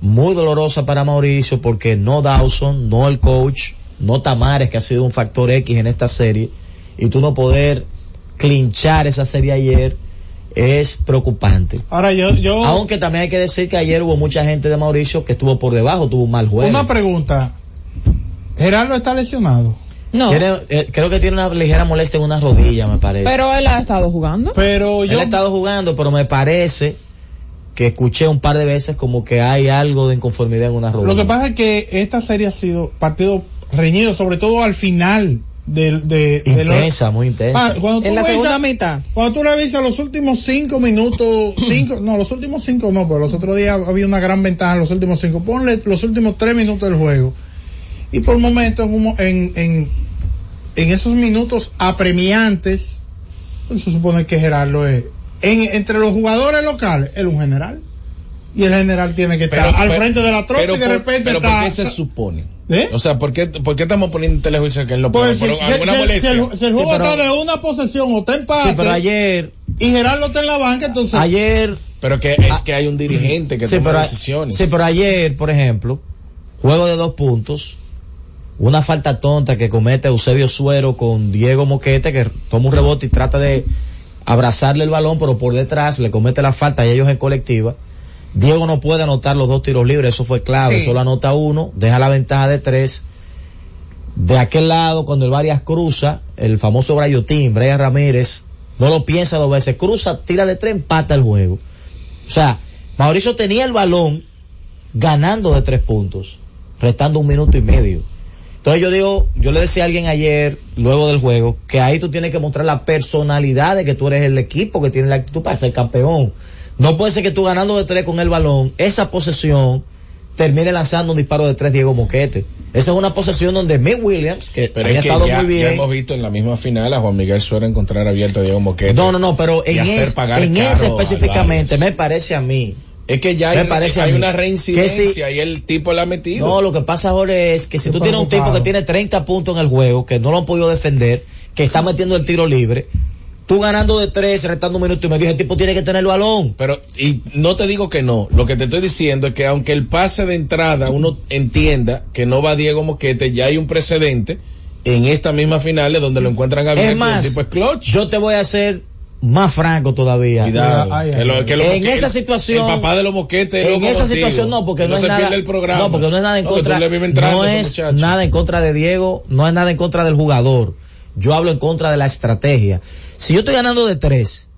muy dolorosa para Mauricio porque no Dawson, no el coach, no Tamares que ha sido un factor X en esta serie y tú no poder clinchar esa serie ayer es preocupante. Ahora yo, yo, Aunque también hay que decir que ayer hubo mucha gente de Mauricio que estuvo por debajo, tuvo un mal juego. una pregunta. Gerardo está lesionado, No, Tiene- eh, creo que tiene una ligera molestia en una rodilla, me parece. pero él ha estado jugando. pero Él yo, ha estado jugando, pero me parece que escuché un par de veces como que hay algo de inconformidad en una rodilla. lo que pasa es que esta serie ha sido partido reñido, sobre todo al final del, de, de los- Intensa, muy intensa. Ah, cuando tú En la revisas- segunda mitad. Cuando tú revisas los últimos cinco minutos, cinco, no, los últimos cinco no, pero los otros días había una gran ventaja en los últimos cinco. Ponle los últimos tres minutos del juego. Y por momentos, en, en, en, en esos minutos apremiantes, pues, se supone que Gerardo es, en, entre los jugadores locales, él es un general. Y el general tiene que estar Pero- al pero- frente de la tropa pero y de repente pero está... ¿por qué se supone? ¿Eh? O sea, ¿por qué, ¿por qué estamos poniendo en telejuicio que él no Pues, puede? si, ¿Por si- alguna si- si el, si el juego Sí, está de una posesión o está empate Sí, pero ayer, y Gerardo está en la banca, entonces... ayer, Pero que es que hay un dirigente que sí, toma pero, decisiones. sí, pero ayer, por ejemplo, juego de dos puntos, una falta tonta que comete Eusebio Suero con Diego Moquete, que toma un rebote y trata de abrazarle el balón, pero por detrás le comete la falta y ellos en colectiva. Diego no puede anotar los dos tiros libres, eso fue clave, Sí. solo anota uno, deja la ventaja de tres. De aquel lado, cuando el Varias cruza, el famoso Brayotín, Brian Ramírez, no lo piensa dos veces, cruza, tira de tres, empata el juego. O sea, Mauricio tenía el balón ganando de tres puntos, restando un minuto y medio. Entonces yo digo, yo le decía a alguien ayer, luego del juego, que ahí tú tienes que mostrar la personalidad de que tú eres el equipo que tiene la actitud para ser campeón. No puede ser que tú ganando de tres con el balón, esa posesión, termine lanzando un disparo de tres Diego Moquete. Esa es una posesión donde Mick Williams, que Pero había es que estado ya, muy ya bien. hemos visto en la misma final a Juan Miguel Suero encontrar abierto a Diego Moquete. No, no, no, pero en, es- en ese específicamente me parece a mí. Es que ya Me hay, parece hay una reincidencia si- y el tipo la ha metido. No, lo que pasa, Jorge, es que si Estoy tú tienes un tipo que tiene 30 puntos en el juego, que no lo han podido defender, que está metiendo el tiro libre, tú ganando de tres, restando un minuto y medio, ese tipo tiene que tener el balón. Pero, y no te digo que no, lo que te estoy diciendo es que aunque el pase de entrada uno entienda que no va Diego Moquete, ya hay un precedente en esta misma finales donde lo encuentran y más, el tipo es clutch. yo te voy a hacer más franco todavía. Cuidado, Ay, ay, que lo- ay. que los En moque- esa el- situación- el papá de los moquetes es en esa contigo. situación no, porque Que no, es nada, pierde el programa. no, porque no es nada en No, contra, no a ese es nada en contra de Diego, no es nada en contra del jugador. Yo hablo en contra de la estrategia. Si yo estoy ganando de tres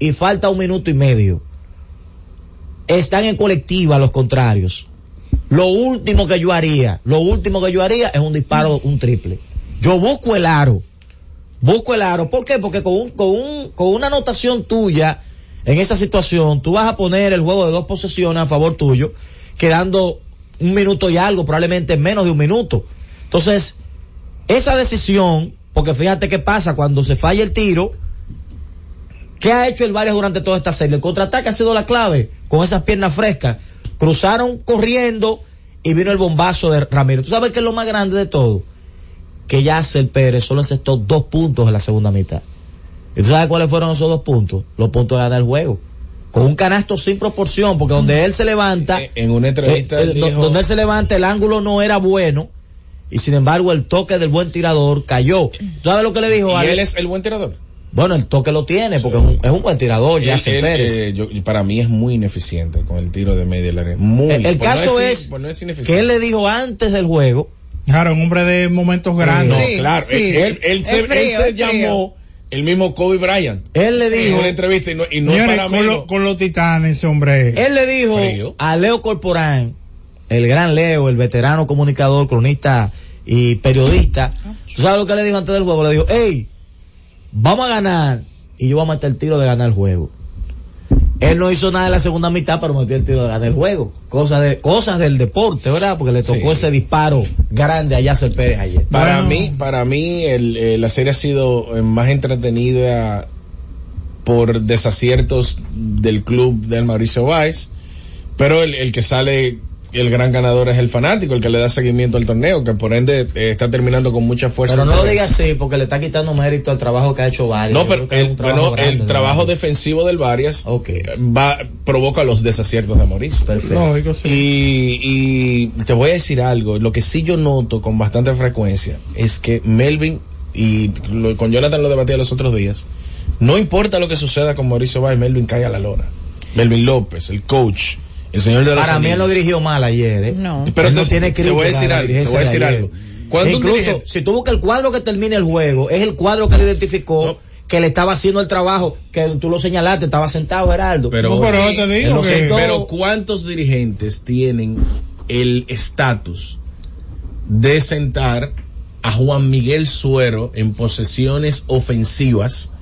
y falta un minuto y medio, están en colectiva los contrarios. Lo último que yo haría, lo último que yo haría es un disparo, un triple. Yo busco el aro. Busco el aro. ¿Por qué? Porque con, un, con, un, con una anotación tuya en esa situación, tú vas a poner el juego de dos posesiones a favor tuyo, quedando un minuto y algo, probablemente menos de un minuto. Entonces, esa decisión, porque fíjate qué pasa cuando se falla el tiro, ¿qué ha hecho el Varias durante toda esta serie? El contraataque ha sido la clave, con esas piernas frescas. Cruzaron corriendo y vino el bombazo de Ramírez. ¿Tú sabes qué es lo más grande de todo? Que Yacel Pérez solo encestó dos puntos en la segunda mitad. ¿Y tú sabes cuáles fueron esos dos puntos? Los puntos de ganar el juego. Con un canasto sin proporción, porque donde él se levanta, En- una entrevista eh, él eh, dijo- donde él se levanta, el ángulo no era bueno. Y sin embargo el toque del buen tirador cayó. ¿Tú ¿Sabes lo que le dijo a ¿Y él es el buen tirador? Bueno, el toque lo tiene porque es, un, es un buen tirador, ya él, Pérez. eh, yo- para mí es muy ineficiente con el tiro de media área. Muy. el el no caso es, no es ineficiente. que él le dijo antes del juego, Claro, un hombre de momentos grandes. No, claro. sí. Él, él- él se, frío, él se llamó el mismo Kobe Bryant. él le En dijo, una entrevista y no, y no es Señores, para con, lo- con los titanes, ese hombre. él le dijo Frío. a Leo Corporán, el gran Leo, el veterano comunicador, cronista y periodista, ¿tú sabes lo que le dijo antes del juego? Le dijo, hey, vamos a ganar y yo voy a meter el tiro de ganar el juego. Él no hizo nada en la segunda mitad, pero metió el tiro de ganar el juego. Cosas de, cosas del deporte, ¿verdad? Porque le tocó Sí. ese disparo grande a Yasser Pérez ayer. Para Bueno. mí, para mí el, eh, la serie ha sido eh, más entretenida por desaciertos del club del Mauricio Valls, pero el, el que sale el gran ganador es el fanático, el que le da seguimiento al torneo, que por ende eh, está terminando con mucha fuerza. Pero no lo digas así, porque le está quitando mérito al trabajo que ha hecho Varias. No, pero el, trabajo bueno, grande el de trabajo defensivo del Varias Ok. va, provoca los desaciertos de Mauricio. Perfecto. Sí. Y, y te voy a decir algo, lo que sí yo noto con bastante frecuencia es que Melvin, y lo- con Jonathan lo debatía los otros días, no importa lo que suceda con Mauricio Valls, Melvin cae a la lona. Melvin López, el coach, el señor de los Para mí él no dirigió mal ayer, ¿eh? No. Pero Él te- no tiene te voy a crítica decir algo, te voy a decir algo. Incluso, si tú buscas el cuadro que termina el juego, es el cuadro que él identificó, No. que le estaba haciendo el trabajo, que tú lo señalaste, estaba sentado Geraldo. Pero- No, pero Sí. te digo que- sentó. Pero ¿cuántos dirigentes tienen el estatus de sentar a Juan Miguel Suero en posesiones ofensivas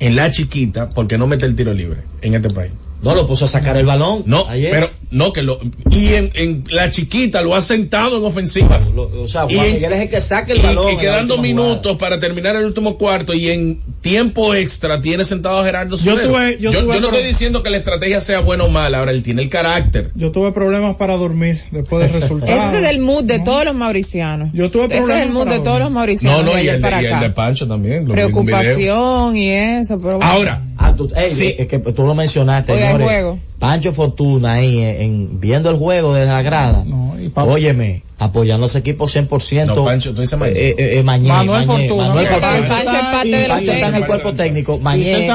en la chiquita porque no mete el tiro libre en este país? No lo puso a sacar el balón. No, ayer. pero no que lo y en, en la chiquita lo ha sentado en ofensivas. Lo- o sea, Juan Y en- Miguel es el que saca el y, balón. y quedando minutos jugada. para terminar el último cuarto y en tiempo extra tiene sentado a Gerardo Yo tuve- yo yo, tuve yo no estoy diciendo que la estrategia sea buena o mala, ahora él tiene el carácter. Yo tuve problemas para dormir después del resultado. Ese es el mood de No. todos los mauricianos. Yo tuve Ese es problemas el mood de todos los mauricianos. No, no, y el, de, para y el de Pancho también. Preocupación y eso. Pero bueno. Ahora, Ah, tú, Sí. es que tú lo mencionaste, Oiga, señores. juego. Pancho Fortuna ahí en, en- viendo el juego desde la grada. No, y Óyeme, apoyando a ese equipo 100%. No, Pancho, tú dices Mañé. Eh, eh, eh, Mañé, Manuel Mañé, Fortuna. Manuel Pero Fortuna. Pancho es parte de Pancho está en el cuerpo técnico. Mañé,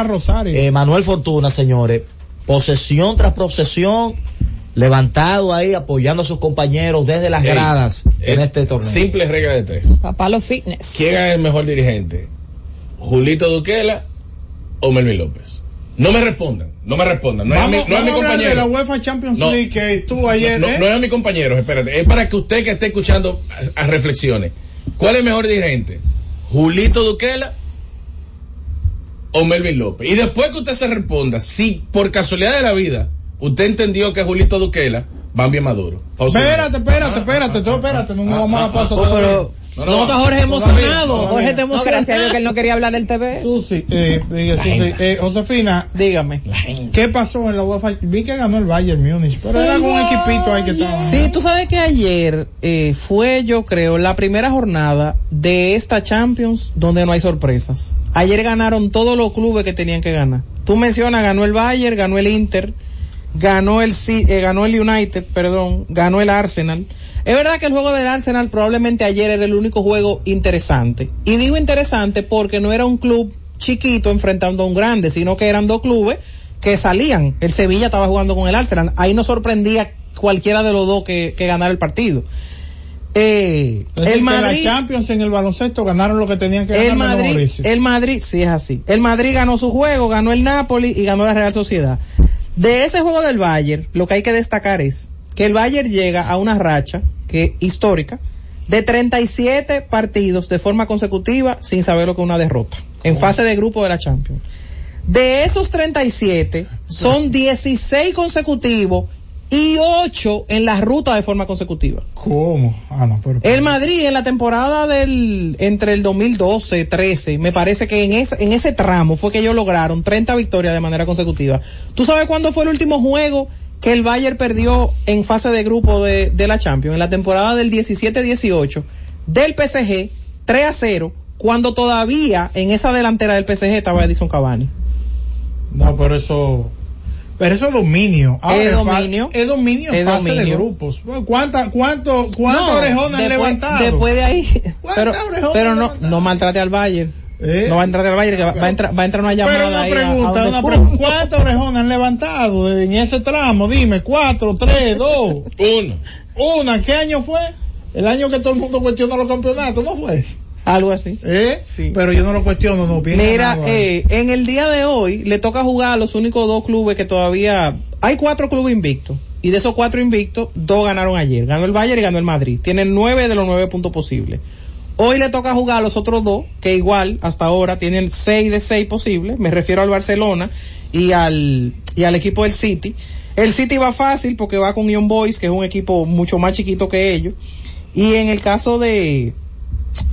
eh, Manuel Fortuna, señores, posesión tras posesión, levantado ahí apoyando a sus compañeros desde las Ey, gradas en este torneo. Simple regla de tres. Papá los fitness. ¿Quién es el mejor dirigente? ¿Julito Duquela o Melvin López? No me respondan, no me respondan. No es a mi, vamos no es a mi de la compañero. UEFA Champions No. League que estuvo ayer, No, ¿eh? no es a mi compañero, espérate. Es para que usted que esté escuchando a, a reflexiones. ¿Cuál es el mejor dirigente? ¿Julito Duquela o Melvin López? Y después que usted se responda, si por casualidad de la vida usted entendió que es Julito Duquela, van bien maduro. Pausa. Espérate, espérate, espérate, tú espérate, no Ah, vamos a ah, No, no, Jorge emocionado. todavía. Jorge está No, gracias a Dios que él emocionado. no quería hablar del TV. Susi, eh, diga, Susi, eh, Josefina, Dígame. ¿qué pasó en la UEFA? Vi que ganó el Bayern Múnich, pero era un equipito ahí que estaba. Sí, tú sabes que ayer eh, fue, yo creo, la primera jornada de esta Champions donde no hay sorpresas. Ayer ganaron todos los clubes que tenían que ganar. Tú mencionas, ganó el Bayern, ganó el Inter, ganó el, eh, ganó el United, perdón, ganó el Arsenal. Es verdad que el juego del Arsenal probablemente ayer era el único juego interesante. Y digo interesante porque no era un club chiquito enfrentando a un grande, sino que eran dos clubes que salían. El Sevilla estaba jugando con el Arsenal. Ahí no sorprendía cualquiera de los dos que, que ganara el partido. Eh, Es el que Madrid, la Champions en el baloncesto ganaron lo que tenían que ganar. el Madrid, el Madrid, sí es así. El Madrid ganó su juego, ganó el Napoli y ganó la Real Sociedad. De ese juego del Bayern, lo que hay que destacar es que el Bayern llega a una racha que histórica de 37 partidos de forma consecutiva sin saber lo que es una derrota en fase de grupo de la Champions. De esos 37 son 16 consecutivos y 8 en la ruta de forma consecutiva. ¿Cómo? Ah, no, pero. El Madrid en la temporada del entre el 2012 13, me parece que en ese, en ese tramo fue que ellos lograron 30 victorias de manera consecutiva. ¿Tú sabes cuándo fue el último juego que el Bayern perdió en fase de grupo de, de la Champions? En la temporada del 17-18 del PSG 3 a 0, cuando todavía en esa delantera del PSG estaba Edison Cavani. No, pero eso. Pero eso es dominio. Ahora, Es dominio. Es dominio en Es fase de dominio. grupos. ¿Cuánta, cuánto, ¿Cuántas No, orejonas han levantado? Después de ahí. Pero, pero no, no maltrate al Bayern. ¿Eh? No va a entrar al Bayern, que va, va a entrar, va a entrar una Pero llamada una ahí a- a pregunta, una pregunta. ¿Cuántas orejonas han levantado en ese tramo? Dime, cuatro, tres, dos. Uno. Una, ¿qué año fue? El año que todo el mundo cuestionó los campeonatos, ¿no fue? Algo así. ¿Eh? Pero yo no lo cuestiono, no. Bien Mira, eh, en el día de hoy le toca jugar a los únicos dos clubes que todavía... Hay cuatro clubes invictos. Y de esos cuatro invictos, dos ganaron ayer. Ganó el Bayern y ganó el Madrid. Tienen nueve de los nueve puntos posibles. Hoy le toca jugar a los otros dos, que igual hasta ahora tienen seis de seis posibles. Me refiero al Barcelona y al, y al equipo del City. El City va fácil porque va con Young Boys, que es un equipo mucho más chiquito que ellos. Y en el caso de,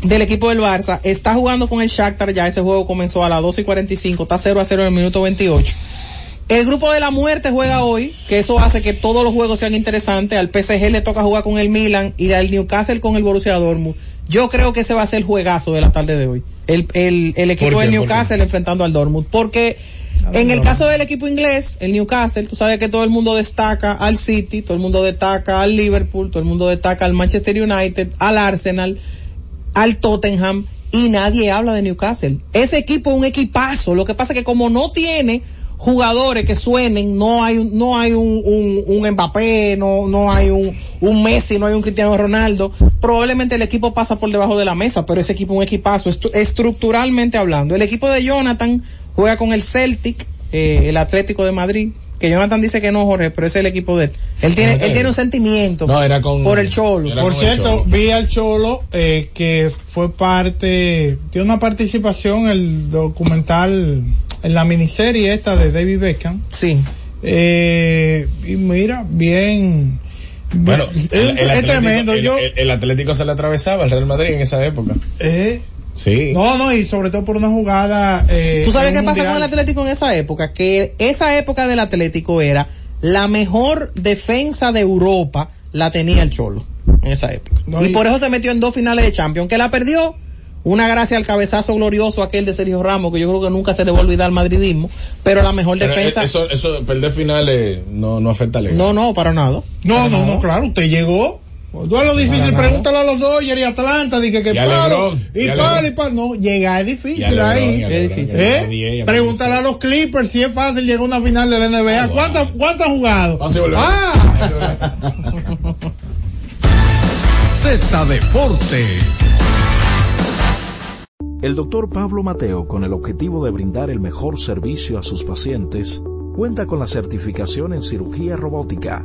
del equipo del Barça, está jugando con el Shakhtar, ya ese juego comenzó a las 12 y 45, está 0 a 0 en el minuto 28. El grupo de la muerte juega hoy, que eso hace que todos los juegos sean interesantes. Al PSG le toca jugar con el Milan y al Newcastle con el Borussia Dortmund. Yo creo que ese va a ser el juegazo de la tarde de hoy. El, el, el equipo del. Newcastle enfrentando al Dortmund. Porque en el caso del equipo inglés, el Newcastle, tú sabes que todo el mundo destaca al City, todo el mundo destaca al Liverpool, todo el mundo destaca al Manchester United, al Arsenal, al Tottenham y nadie habla de Newcastle. Ese equipo es un equipazo. Lo que pasa es que como no tiene jugadores que suenen, no hay no hay un, un, un Mbappé, no, no hay un, un Messi, no hay un Cristiano Ronaldo, probablemente el equipo pasa por debajo de la mesa, pero ese equipo es un equipazo, estructuralmente hablando. El equipo de Jonathan juega con el Celtic, eh, el Atlético de Madrid, que Jonathan dice que no, Jorge, pero ese es el equipo de él. Él tiene, él tiene un sentimiento No, era con- por el Cholo. era Por cierto, Cholo. vi al Cholo eh, que fue parte, tiene una participación en el documental, en la miniserie esta de David Beckham. Sí. Eh, y mira, bien. Bueno, es, el, el es Atlético, tremendo. el- Yo, el- el Atlético se le atravesaba al Real Madrid en esa época. eh, Sí. no, no, y sobre todo por una jugada. Eh, ¿Tú sabes qué un pasa mundial. con el Atlético en esa época? Que esa época del Atlético era la mejor defensa de Europa la tenía el Cholo en esa época. No, y, y- por eso se metió en dos finales de Champions, que la perdió. Una gracia al cabezazo glorioso aquel de Sergio Ramos, que yo creo que nunca se le va a olvidar al madridismo, pero la mejor Pero defensa... Eso, eso, perder finales no, no afecta a Liga. No, no, para nada. No, no, no, claro, usted llegó. Duelo difícil, pregúntale a los Dodgers y Atlanta, dije que Y a palo, LeBron, y y palo, y palo. No, llegar es Y difícil LeBron, ahí. y LeBron, difícil. y a ¿Eh? Y Pregúntale a los Clippers si es fácil llegar a una final de la NBA. Ah, bueno. ¿Cuántas, ¿Cuántas han jugado? Vamos a volver. Ah, Z Deportes. El doctor Pablo Mateo, con el objetivo de brindar el mejor servicio a sus pacientes, cuenta con la certificación en cirugía robótica,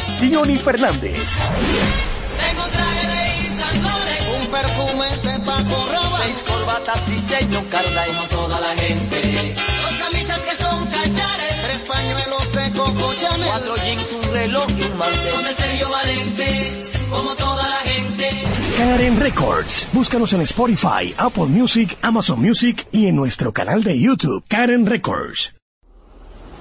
Johnny Fernández. Tengo traje de Islas Lores, un perfume de Paco Rabanne, seis corbatas diseño Carla como toda la gente, dos camisas que son cachares, tres pañuelos de Coco Chanel, cuatro jeans, un reloj y un mantel, con el Sergio Valente, como toda la gente. Karen Records. Búscanos en Spotify, Apple Music, Amazon Music y en nuestro canal de YouTube, Karen Records.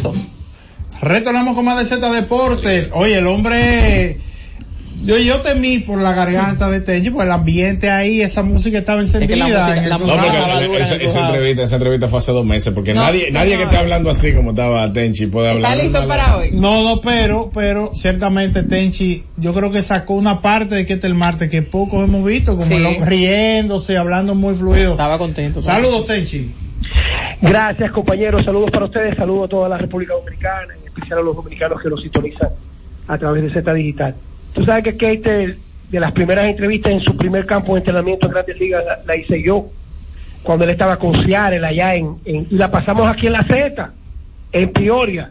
Eso. Retornamos con más de Z Deportes. Oye, el hombre, yo, yo temí por la garganta de Tenchi, por el ambiente ahí, esa música estaba encendida. música- en el la cruzado. No, porque esa, esa entrevista, esa entrevista fue hace dos meses, porque No, nadie, nadie que esté hablando así como estaba Tenchi puede hablar. hoy? No, no, pero, pero ciertamente Tenchi, yo creo que sacó una parte de que este el martes que pocos hemos visto, como Sí. el hombre riéndose, hablando muy fluido. Estaba contento. Saludos, Tenchi. Gracias, compañeros. Saludos para ustedes. Saludos a toda la República Dominicana, en especial a los dominicanos que nos sintonizan a través de Z Digital. Tú sabes que Kate, de las primeras entrevistas en su primer campo de entrenamiento en Grandes Ligas, la, hice yo, cuando él estaba con Seattle allá en, en- y la pasamos aquí en la Z, en Peoria.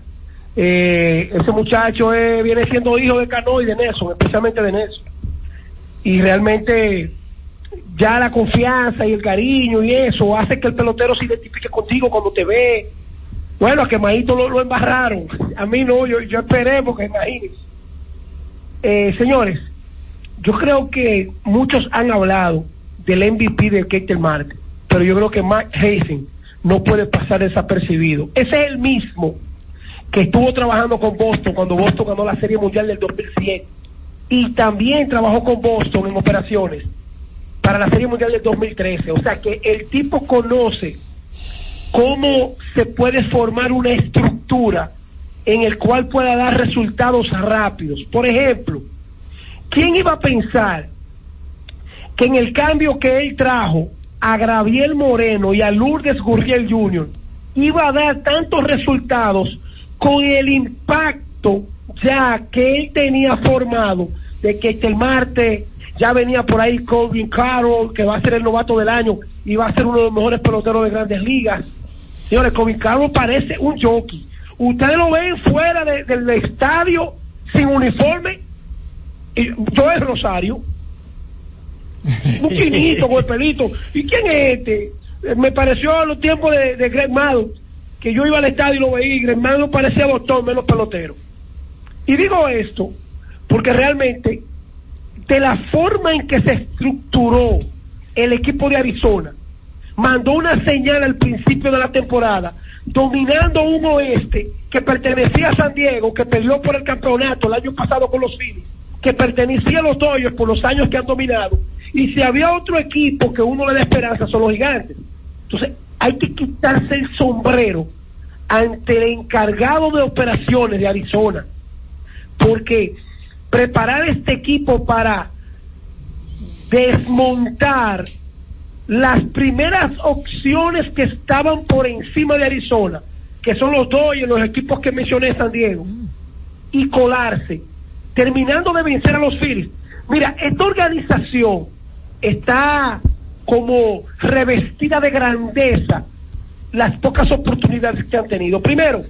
Eh, ese muchacho eh, viene siendo hijo de Cano y de Nelson, especialmente de Nelson. Y realmente ya la confianza y el cariño y eso hace que el pelotero se identifique contigo cuando te ve. Bueno, a que Maíto lo, embarraron. A mí no, yo, yo esperé porque imagínense. Eh, señores, yo creo que muchos han hablado del MVP de Ketel Marte, pero yo creo que Mark Hazen no puede pasar desapercibido. Ese es el mismo que estuvo trabajando con Boston cuando Boston ganó la Serie Mundial del 2007 y también trabajó con Boston en operaciones para la Serie Mundial del 2013. O sea que el tipo conoce cómo se puede formar una estructura en el cual pueda dar resultados rápidos. Por ejemplo, ¿quién iba a pensar que en el cambio que él trajo a Graviel Moreno y a Lourdes Gurriel Jr. iba a dar tantos resultados con el impacto ya que él tenía formado de que el Marte ya venía por ahí Colvin Carroll, que va a ser el novato del año y va a ser uno de los mejores peloteros de grandes ligas. Señores, Colvin Carroll parece un jockey. Ustedes lo ven fuera de- del estadio sin uniforme. Y yo es Rosario. Un chinito con el pelito. ¿Y quién es este? Eh, Me pareció a los tiempos de, de Greg Maddux, que yo iba al estadio y lo veía y Greg Maddux parecía doctor menos pelotero. Y digo esto porque realmente de la forma en que se estructuró el equipo de Arizona, mandó una señal al principio de la temporada, dominando un oeste que pertenecía a San Diego, que perdió por el campeonato el año pasado con los Phillies, que pertenecía a los Dodgers por los años que han dominado, y si había otro equipo que uno le da esperanza son los gigantes. Entonces, hay que quitarse el sombrero ante el encargado de operaciones de Arizona, porque preparar este equipo para desmontar las primeras opciones que estaban por encima de Arizona, que son los y los equipos que mencioné San Diego, y colarse, terminando de vencer a los Phillies. Mira, esta organización está como revestida de grandeza las pocas oportunidades que han tenido. Primero,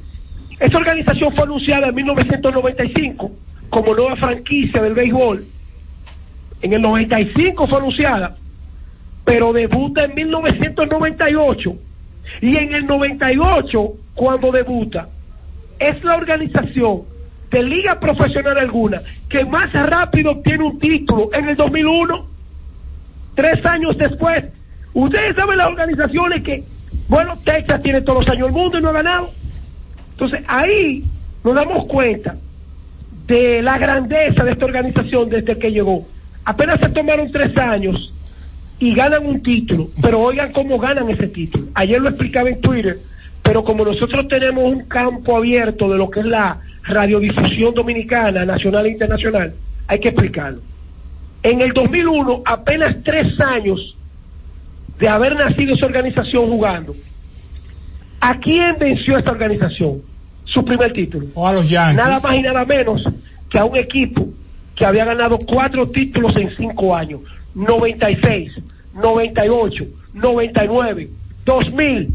esta organización fue anunciada en 1995 como nueva franquicia del béisbol. En el 95 fue anunciada, pero debuta en 1998. Y en el 98, cuando debuta, es la organización de liga profesional alguna que más rápido obtiene un título en el 2001, tres años después. Ustedes saben las organizaciones que, bueno, Texas tiene todos los años del mundo y no ha ganado. Entonces ahí nos damos cuenta de la grandeza de esta organización desde que llegó. Apenas se tomaron tres años y ganan un título, pero oigan cómo ganan ese título. Ayer lo explicaba en Twitter, pero como nosotros tenemos un campo abierto de lo que es la radiodifusión dominicana, nacional e internacional, hay que explicarlo. En el 2001, apenas tres años de haber nacido esa organización jugando, ¿a quién venció esta organización? Su primer título. O a los Yankees. Nada más y nada menos que a un equipo que había ganado cuatro títulos en cinco años. 96, 98, 99, 2000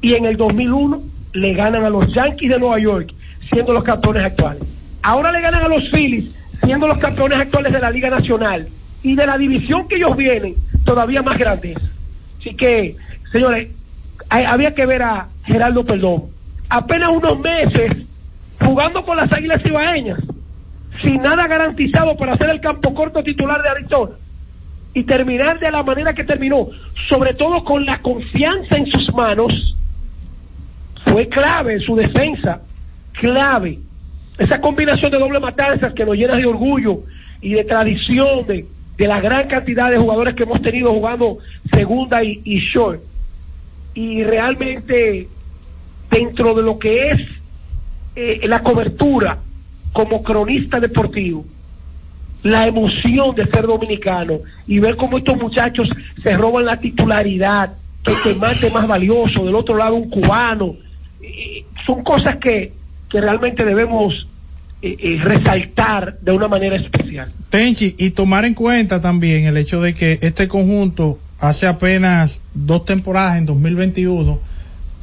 y en el 2001 le ganan a los Yankees de Nueva York siendo los campeones actuales. Ahora le ganan a los Phillies siendo los campeones actuales de la Liga Nacional y de la división que ellos vienen todavía más grandes. Así que, señores, hay- había que ver a Geraldo Perdón. Apenas unos meses jugando con las Águilas Cibaeñas, sin nada garantizado para ser el campo corto titular de Arizona y terminar de la manera que terminó, sobre todo con la confianza en sus manos, fue clave en su defensa, clave. Esa combinación de doble matanzas que nos llena de orgullo y de tradición de, de la gran cantidad de jugadores que hemos tenido jugando segunda y, y short. Y realmente dentro de lo que es eh, la cobertura como cronista deportivo, la emoción de ser dominicano y ver cómo estos muchachos se roban la titularidad, el quemante más valioso, del otro lado un cubano, eh, son cosas que, que realmente debemos eh, resaltar de una manera especial. Tenchi, y tomar en cuenta también el hecho de que este conjunto hace apenas dos temporadas, en 2021,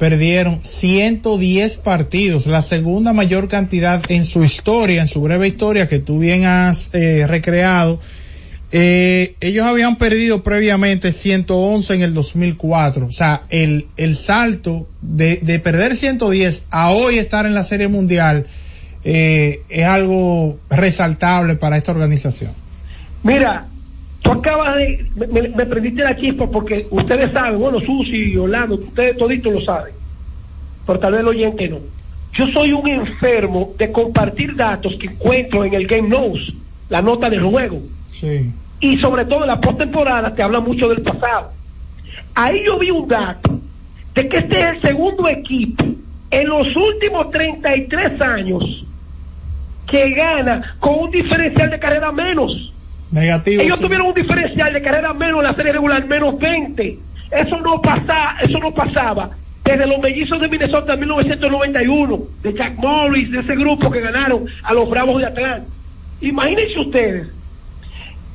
perdieron 110 partidos, la segunda mayor cantidad en su historia, en su breve historia que tú bien has eh, recreado. Eh, ellos habían perdido previamente 111 en el 2004. O sea, el, el salto de, de perder 110 a hoy estar en la Serie Mundial eh, es algo resaltable para esta organización. Mira, tú acabas de, me, me- me prendiste la chispa porque ustedes saben, bueno, Susi y Orlando, ustedes toditos lo saben, pero tal vez el oyente no. Yo soy un enfermo de compartir datos que encuentro en el Game Notes, la nota de juego. Sí. y sobre todo en la postemporada te habla mucho del pasado. Ahí yo vi un dato de que este es el segundo equipo en los últimos 33 años que gana con un diferencial de carrera menos. Negativo. Ellos sí. tuvieron un diferencial de carrera menos en la serie regular, menos 20. Eso no pasa, eso no pasaba desde los mellizos de Minnesota en 1991, de Jack Morris, de ese grupo que ganaron a los Bravos de Atlanta. Imagínense ustedes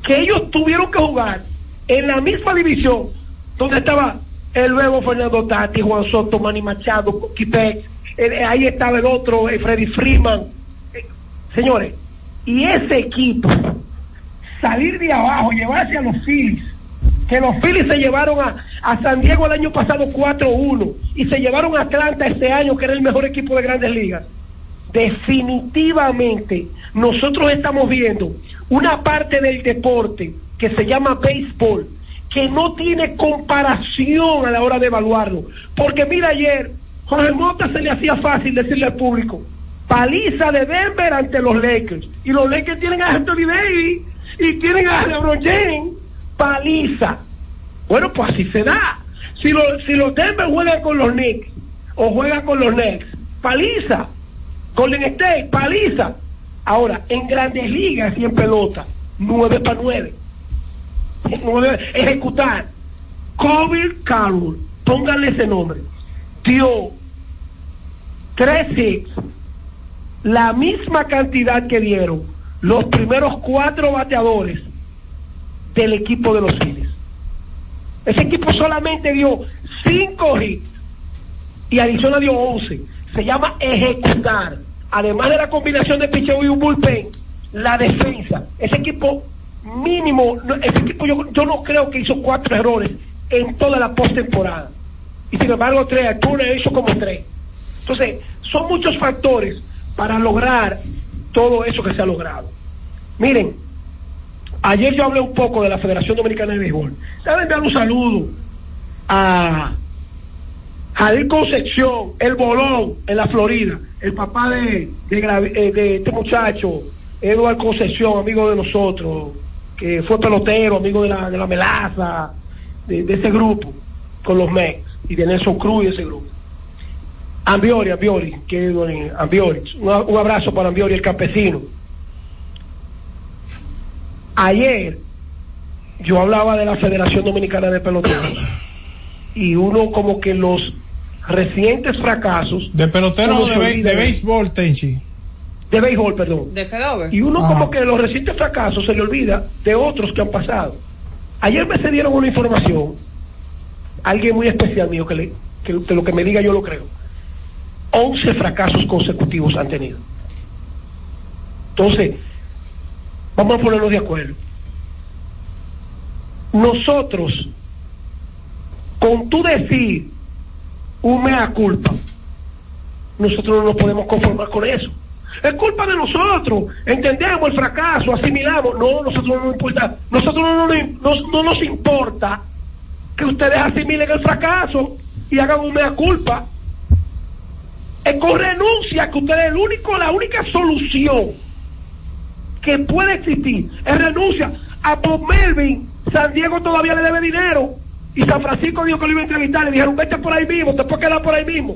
que ellos tuvieron que jugar en la misma división donde estaba el nuevo Fernando Tati, Juan Soto, Manny Machado, Quipec, ahí estaba el otro, eh, Freddy Freeman. Eh, señores, y ese equipo salir de abajo, llevarse a los Phillies, que los Phillies se llevaron a, a San Diego el año pasado 4-1 y se llevaron a Atlanta este año, que era el mejor equipo de grandes ligas. Definitivamente, nosotros estamos viendo una parte del deporte que se llama béisbol, que no tiene comparación a la hora de evaluarlo. Porque mira ayer, Jorge Mota se le hacía fácil decirle al público, paliza de Denver ante los Lakers. Y los Lakers tienen a Anthony Davis y tienen a LeBron James, paliza. Bueno, pues así se da. Si, los si los Denver juegan con los Knicks o juegan con los Nets, paliza. Golden State, paliza. Ahora, en grandes ligas y en pelota, 9 para 9. Ejecutar. Kobe Carroll, pónganle ese nombre, dio tres hits, la misma cantidad que dieron los primeros cuatro bateadores del equipo de los Phillies. Ese equipo solamente dio cinco hits y Arizona dio 11. Se llama ejecutar. Además de la combinación de picheo y un bullpen, la defensa. Ese equipo mínimo, ese equipo yo, yo no creo que hizo cuatro errores en toda la postemporada. Y sin embargo, tres, Turner hizo como tres. Entonces, son muchos factores, para lograr todo eso que se ha logrado. Miren, ayer yo hablé un poco de la Federación Dominicana de Béisbol. Deben enviar un saludo a Javier Concepción, el bolón en la Florida, el papá de, de, eh, este muchacho, Eduardo Concepción, amigo de nosotros, que fue pelotero, amigo de la, de la melaza, de, de ese grupo, con los Mex, y de Nelson Cruz y ese grupo. Ambiori, Ambiori, que es Ambiori, un, un abrazo para Ambiori, el campesino. Ayer yo hablaba de la Federación Dominicana de Peloteros y uno como que los recientes fracasos De pelotero Uno o de, be- béisbol, Tenchi. de béisbol, perdón. De Fedover. Y uno como que los recientes fracasos se le olvida de otros que han pasado. Ayer me se dieron una información, alguien muy especial mío, que, le, que, que lo que me diga yo lo creo. 11 fracasos consecutivos han tenido. Entonces, vamos a ponernos de acuerdo. Nosotros, con tú decir un mea culpa, nosotros no nos podemos conformar con eso. Es culpa de nosotros. Entendemos el fracaso, asimilamos. No, nosotros no nos importa. Nosotros no, nos- no- no nos importa que ustedes asimilen el fracaso y hagan un mea culpa. Es con renuncia que ustedes el único, la única solución que puede existir es renuncia. A Bob Melvin, San Diego todavía le debe dinero. Y San Francisco dijo que lo iba a entrevistar. Le dijeron, vete por ahí mismo, te puedes quedar por ahí mismo.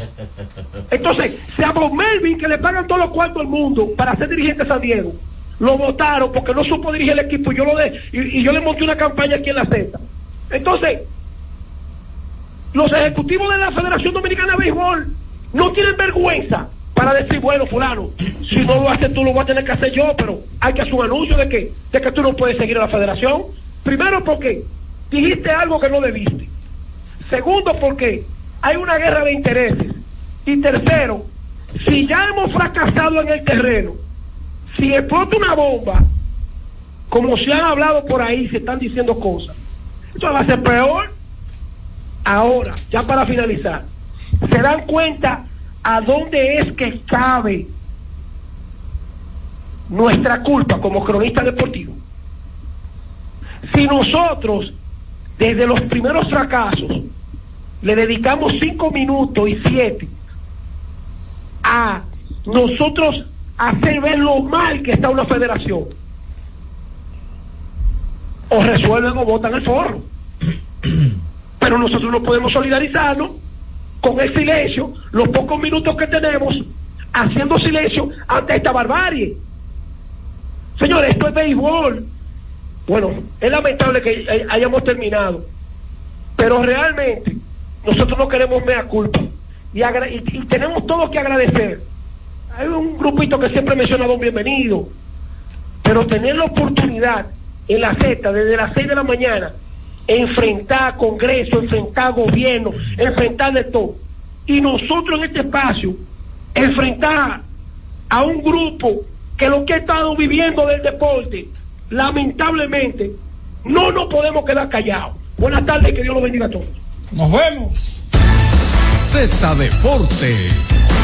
Entonces, si a Bob Melvin, que le pagan todos los cuartos del mundo para ser dirigente de San Diego, lo votaron porque no supo dirigir el equipo y yo, lo de, y, y yo le monté una campaña aquí en la Z. Entonces, los ejecutivos de la Federación Dominicana de Béisbol no tienen vergüenza para decir, bueno, fulano, si no lo haces tú, lo voy a tener que hacer yo, pero hay que hacer un anuncio de que, de que tú no puedes seguir a la federación. Primero porque dijiste algo que no debiste. Segundo porque hay una guerra de intereses. Y tercero, si ya hemos fracasado en el terreno, si explota una bomba, como se han hablado por ahí, se están diciendo cosas, esto va a ser peor. Ahora, ya para finalizar, se dan cuenta a dónde es que cabe nuestra culpa como cronista deportivo. Si nosotros, desde los primeros fracasos, le dedicamos cinco minutos y siete a nosotros hacer ver lo mal que está una federación, o resuelven o votan el forro. Pero nosotros no podemos solidarizarnos con el silencio, los pocos minutos que tenemos, haciendo silencio ante esta barbarie. Señores, esto es béisbol. Bueno, es lamentable que hay- hayamos terminado, pero realmente nosotros no queremos mea culpa y, y- tenemos todo que agradecer. Hay un grupito que siempre menciona Don Bienvenido, pero tener la oportunidad en la Z desde las 6 de la mañana, enfrentar Congreso, enfrentar gobierno, enfrentar de todo, y nosotros en este espacio, enfrentar a un grupo que lo que ha estado viviendo del deporte, lamentablemente, no nos podemos quedar callados. Buenas tardes, que Dios los bendiga a todos. Nos vemos. Z Deportes.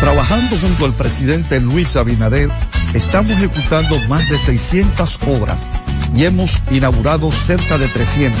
Trabajando junto al presidente Luis Abinader, estamos ejecutando más de 600 obras y hemos inaugurado cerca de 300,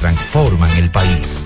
transforman el país.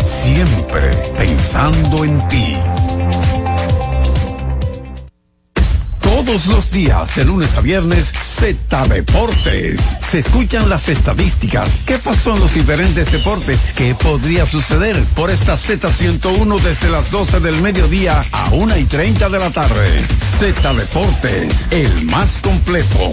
siempre pensando en ti. Todos los días, de lunes a viernes, Z Deportes. Se escuchan las estadísticas. ¿Qué pasó en los diferentes deportes? ¿Qué podría suceder por esta Z101 desde las 12 del mediodía a 1 y 30 de la tarde? Z Deportes, el más completo.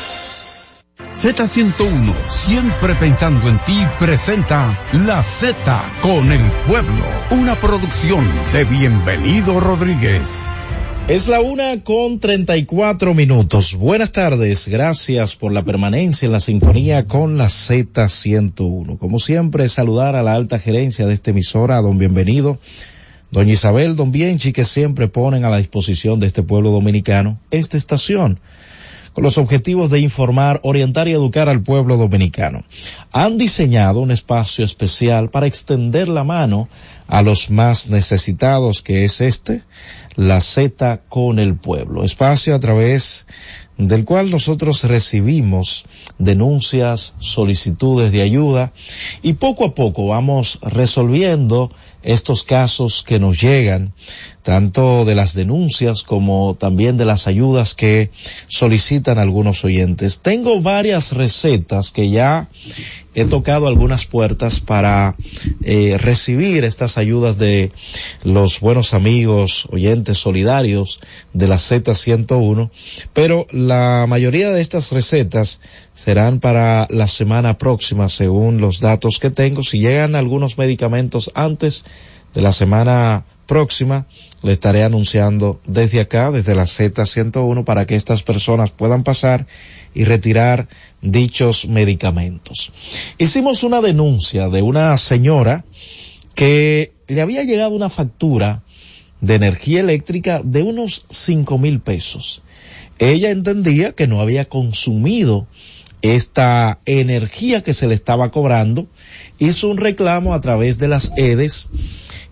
Z101, siempre pensando en ti, presenta La Z con el pueblo, una producción de Bienvenido Rodríguez. Es la una con treinta y cuatro minutos. Buenas tardes, gracias por la permanencia en la sintonía con la Z101. Como siempre, saludar a la alta gerencia de esta emisora, a don Bienvenido, doña Isabel, don Bienchi, que siempre ponen a la disposición de este pueblo dominicano esta estación con los objetivos de informar, orientar y educar al pueblo dominicano. Han diseñado un espacio especial para extender la mano a los más necesitados, que es este, la Z con el pueblo. Espacio a través del cual nosotros recibimos denuncias, solicitudes de ayuda y poco a poco vamos resolviendo estos casos que nos llegan, tanto de las denuncias como también de las ayudas que solicitan algunos oyentes. Tengo varias recetas que ya he tocado algunas puertas para eh, recibir estas ayudas de los buenos amigos, oyentes solidarios de la Z101, pero la mayoría de estas recetas serán para la semana próxima según los datos que tengo. Si llegan algunos medicamentos antes de la semana próxima, le estaré anunciando desde acá, desde la Z101, para que estas personas puedan pasar y retirar dichos medicamentos. Hicimos una denuncia de una señora que le había llegado una factura de energía eléctrica de unos cinco mil pesos. Ella entendía que no había consumido esta energía que se le estaba cobrando, hizo un reclamo a través de las EDES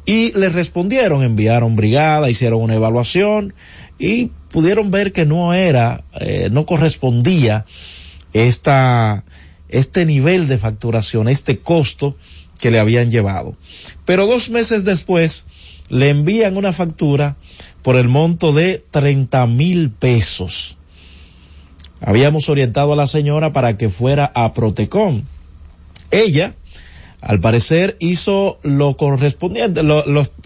y le respondieron, enviaron brigada, hicieron una evaluación y pudieron ver que no era, eh, no correspondía esta, este nivel de facturación, este costo que le habían llevado. Pero dos meses después le envían una factura por el monto de 30 mil pesos. Habíamos orientado a la señora para que fuera a Protecom. Ella, al parecer, hizo lo correspondiente,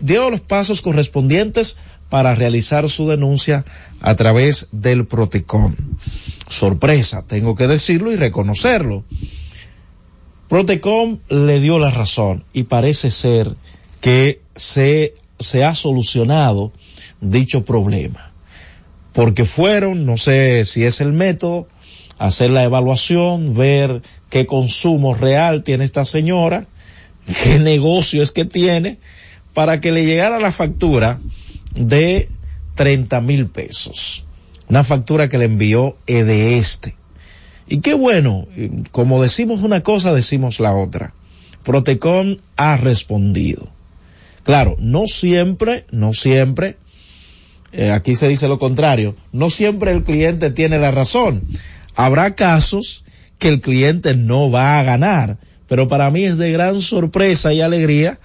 dio los pasos correspondientes para realizar su denuncia a través del Protecom. Sorpresa, tengo que decirlo y reconocerlo. Protecom le dio la razón y parece ser que se, se ha solucionado dicho problema. Porque fueron, no sé si es el método, hacer la evaluación, ver qué consumo real tiene esta señora, qué negocio es que tiene, para que le llegara la factura de 30 mil pesos. Una factura que le envió de este. Y qué bueno, como decimos una cosa, decimos la otra. Protecom ha respondido. Claro, no siempre, no siempre, eh, aquí se dice lo contrario, no siempre el cliente tiene la razón. Habrá casos que el cliente no va a ganar, pero para mí es de gran sorpresa y alegría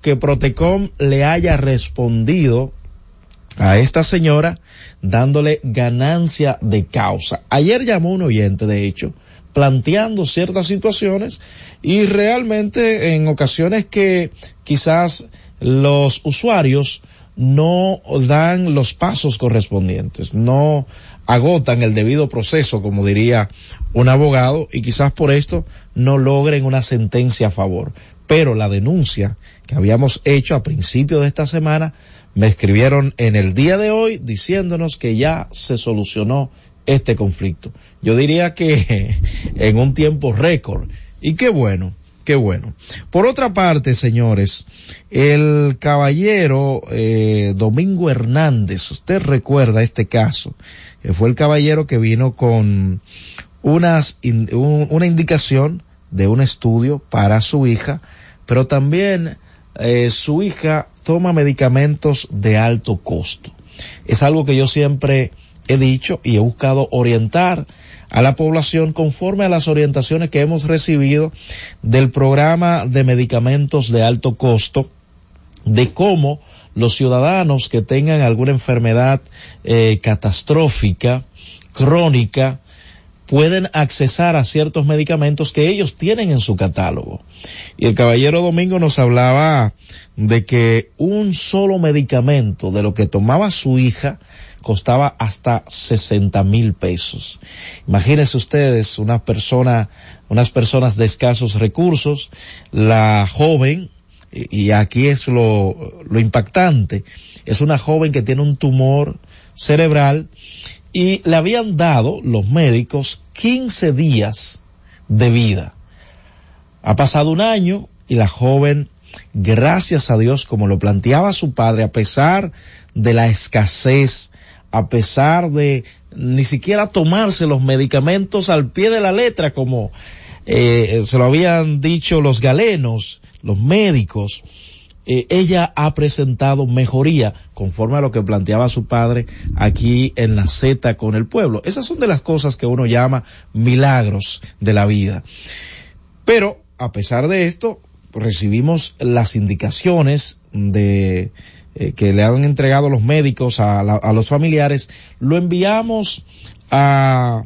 que Protecom le haya respondido a esta señora dándole ganancia de causa. Ayer llamó un oyente, de hecho, planteando ciertas situaciones y realmente en ocasiones que quizás los usuarios no dan los pasos correspondientes, no agotan el debido proceso, como diría un abogado, y quizás por esto no logren una sentencia a favor. Pero la denuncia que habíamos hecho a principio de esta semana, me escribieron en el día de hoy diciéndonos que ya se solucionó este conflicto. Yo diría que en un tiempo récord. Y qué bueno, qué bueno. Por otra parte, señores, el caballero eh, Domingo Hernández, usted recuerda este caso, fue el caballero que vino con unas, una indicación de un estudio para su hija, pero también eh, su hija toma medicamentos de alto costo. Es algo que yo siempre he dicho y he buscado orientar a la población conforme a las orientaciones que hemos recibido del programa de medicamentos de alto costo, de cómo los ciudadanos que tengan alguna enfermedad eh, catastrófica, crónica, pueden accesar a ciertos medicamentos que ellos tienen en su catálogo. Y el caballero Domingo nos hablaba de que un solo medicamento de lo que tomaba su hija costaba hasta 60 mil pesos. Imagínense ustedes una persona, unas personas de escasos recursos, la joven, y aquí es lo, lo impactante, es una joven que tiene un tumor cerebral y le habían dado los médicos 15 días de vida. Ha pasado un año y la joven, gracias a Dios, como lo planteaba su padre, a pesar de la escasez, a pesar de ni siquiera tomarse los medicamentos al pie de la letra, como eh, se lo habían dicho los galenos, los médicos, eh, ella ha presentado mejoría conforme a lo que planteaba su padre aquí en la Z con el pueblo. Esas son de las cosas que uno llama milagros de la vida. Pero, a pesar de esto, recibimos las indicaciones de eh, que le han entregado los médicos a, a los familiares, lo enviamos a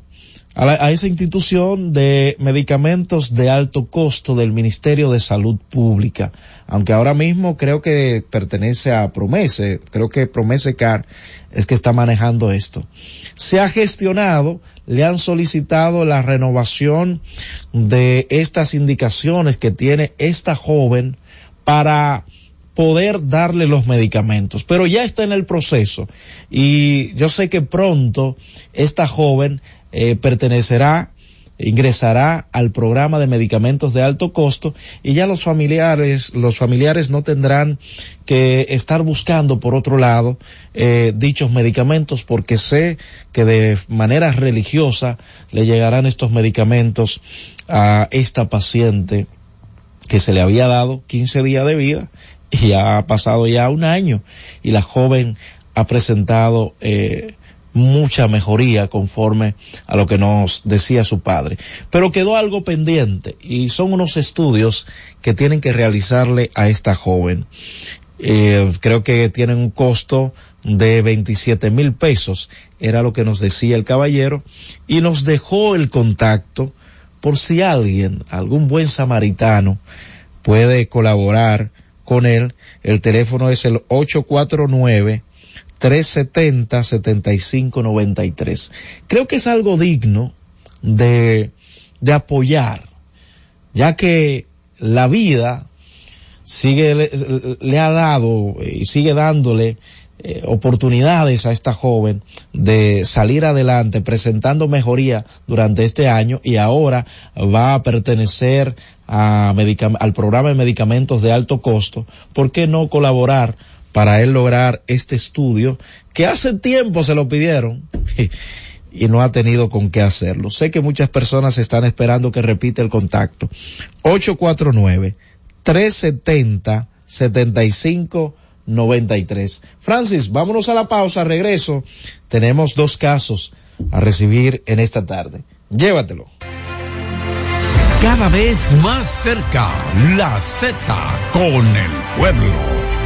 a, esa institución de medicamentos de alto costo del Ministerio de Salud Pública, aunque ahora mismo creo que pertenece a Promese, creo que Promese Car es que está manejando esto. Se ha gestionado, le han solicitado la renovación de estas indicaciones que tiene esta joven para poder darle los medicamentos, pero ya está en el proceso y yo sé que pronto esta joven eh, pertenecerá ingresará al programa de medicamentos de alto costo y ya los familiares los familiares no tendrán que estar buscando por otro lado eh, dichos medicamentos porque sé que de manera religiosa le llegarán estos medicamentos a esta paciente que se le había dado 15 días de vida y ha pasado ya un año y la joven ha presentado eh, mucha mejoría conforme a lo que nos decía su padre. Pero quedó algo pendiente y son unos estudios que tienen que realizarle a esta joven. Eh, creo que tienen un costo de 27 mil pesos, era lo que nos decía el caballero, y nos dejó el contacto por si alguien, algún buen samaritano, puede colaborar con él. El teléfono es el 849 370 7593. Creo que es algo digno de, de apoyar, ya que la vida sigue, le, ha dado y sigue dándole eh, oportunidades a esta joven de salir adelante presentando mejoría durante este año y ahora va a pertenecer al programa de medicamentos de alto costo. ¿Por qué no colaborar para él lograr este estudio que hace tiempo se lo pidieron y no ha tenido con qué hacerlo. Sé que muchas personas están esperando que repita el contacto. 849-370-7593. Francis, vámonos a la pausa, regreso. Tenemos dos casos a recibir en esta tarde. Llévatelo. Cada vez más cerca, la Z con el pueblo.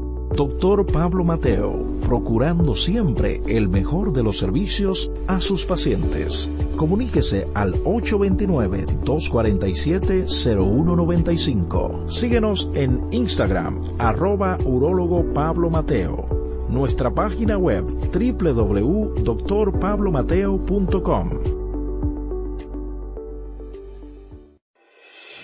Doctor Pablo Mateo, procurando siempre el mejor de los servicios a sus pacientes. Comuníquese al 829-247-0195. Síguenos en Instagram, arroba urólogo Pablo Mateo. Nuestra página web www.drpablomateo.com.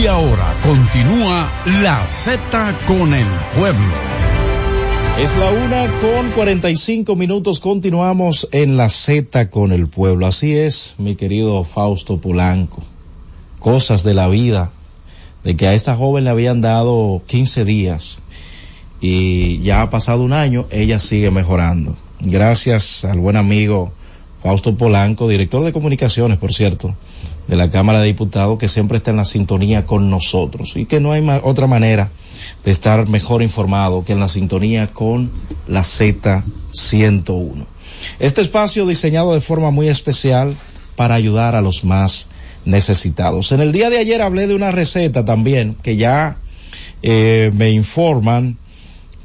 Y ahora continúa la Z con el pueblo. Es la una con 45 minutos. Continuamos en la Z con el pueblo. Así es, mi querido Fausto Polanco. Cosas de la vida. De que a esta joven le habían dado 15 días y ya ha pasado un año, ella sigue mejorando. Gracias al buen amigo Fausto Polanco, director de comunicaciones, por cierto, de la Cámara de Diputados, que siempre está en la sintonía con nosotros y que no hay otra manera de estar mejor informado que en la sintonía con la Z101. Este espacio diseñado de forma muy especial para ayudar a los más necesitados. En el día de ayer hablé de una receta también que ya eh, me informan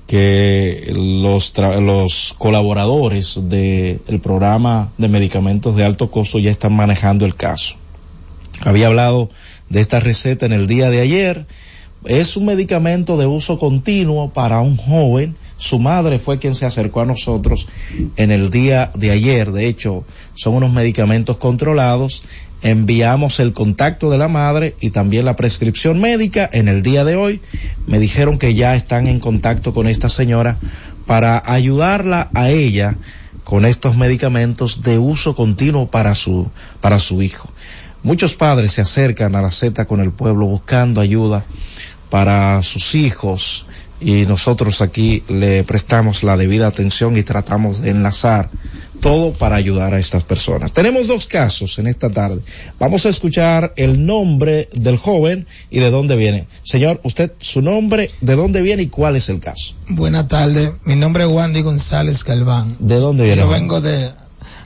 que los, los colaboradores del programa de medicamentos de alto costo ya están manejando el caso. Había hablado de esta receta en el día de ayer. Es un medicamento de uso continuo para un joven. Su madre fue quien se acercó a nosotros en el día de ayer. De hecho, son unos medicamentos controlados. Enviamos el contacto de la madre y también la prescripción médica. En el día de hoy me dijeron que ya están en contacto con esta señora para ayudarla a ella con estos medicamentos de uso continuo para su, para su hijo. Muchos padres se acercan a la Z con el pueblo buscando ayuda para sus hijos y nosotros aquí le prestamos la debida atención y tratamos de enlazar todo para ayudar a estas personas. Tenemos dos casos en esta tarde. Vamos a escuchar el nombre del joven y de dónde viene. Señor, usted, su nombre, de dónde viene y cuál es el caso. Buenas tardes, mi nombre es Wandy González Galván. ¿De dónde viene? Yo vengo de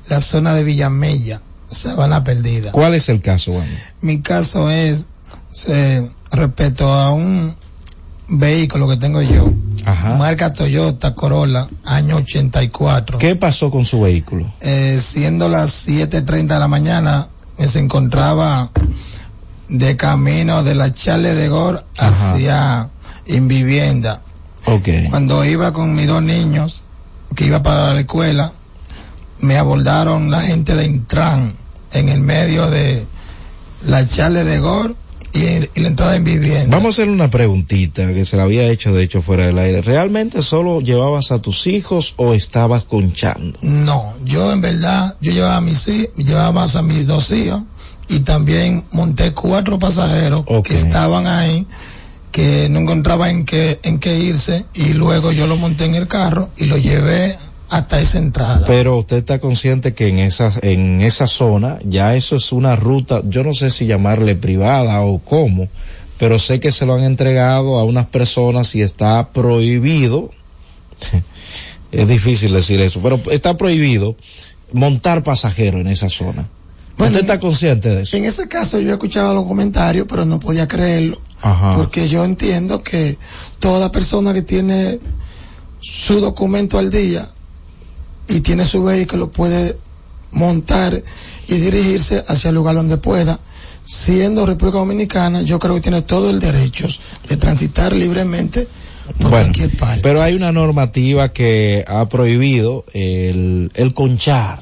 la zona de Villamella, Sabana Perdida. ¿Cuál es el caso, Juan? Mi caso es eh, respecto a un vehículo que tengo yo, Ajá. marca Toyota Corolla, año 84. ¿Qué pasó con su vehículo? Eh, siendo las 7.30 de la mañana, eh, se encontraba de camino de la Charle de Gor hacia Invivienda. Ok. Cuando iba con mis dos niños, que iba para la escuela, me abordaron la gente de Intran en el medio de la Charle de Gor y, y la entrada en vivienda. Vamos a hacer una preguntita que se la había hecho de hecho fuera del aire. ¿Realmente solo llevabas a tus hijos o estabas conchando? No, yo en verdad, yo llevaba a mis llevaba a mis dos hijos y también monté cuatro pasajeros que estaban ahí que no encontraban en qué, en qué irse y luego yo lo monté en el carro y lo llevé hasta esa entrada. Pero usted está consciente que en esa, en esa zona ya eso es una ruta, yo no sé si llamarle privada o cómo, pero sé que se lo han entregado a unas personas y está prohibido, es difícil decir eso, pero está prohibido montar pasajeros en esa zona. ¿Usted está consciente de eso? En ese caso yo escuchaba los comentarios, pero no podía creerlo, Ajá. porque yo entiendo que toda persona que tiene su documento al día y tiene su vehículo puede montar y dirigirse hacia el lugar donde pueda. Siendo República Dominicana, yo creo que tiene todo el derecho de transitar libremente por Bueno, cualquier parte. pero hay una normativa que ha prohibido el, el conchar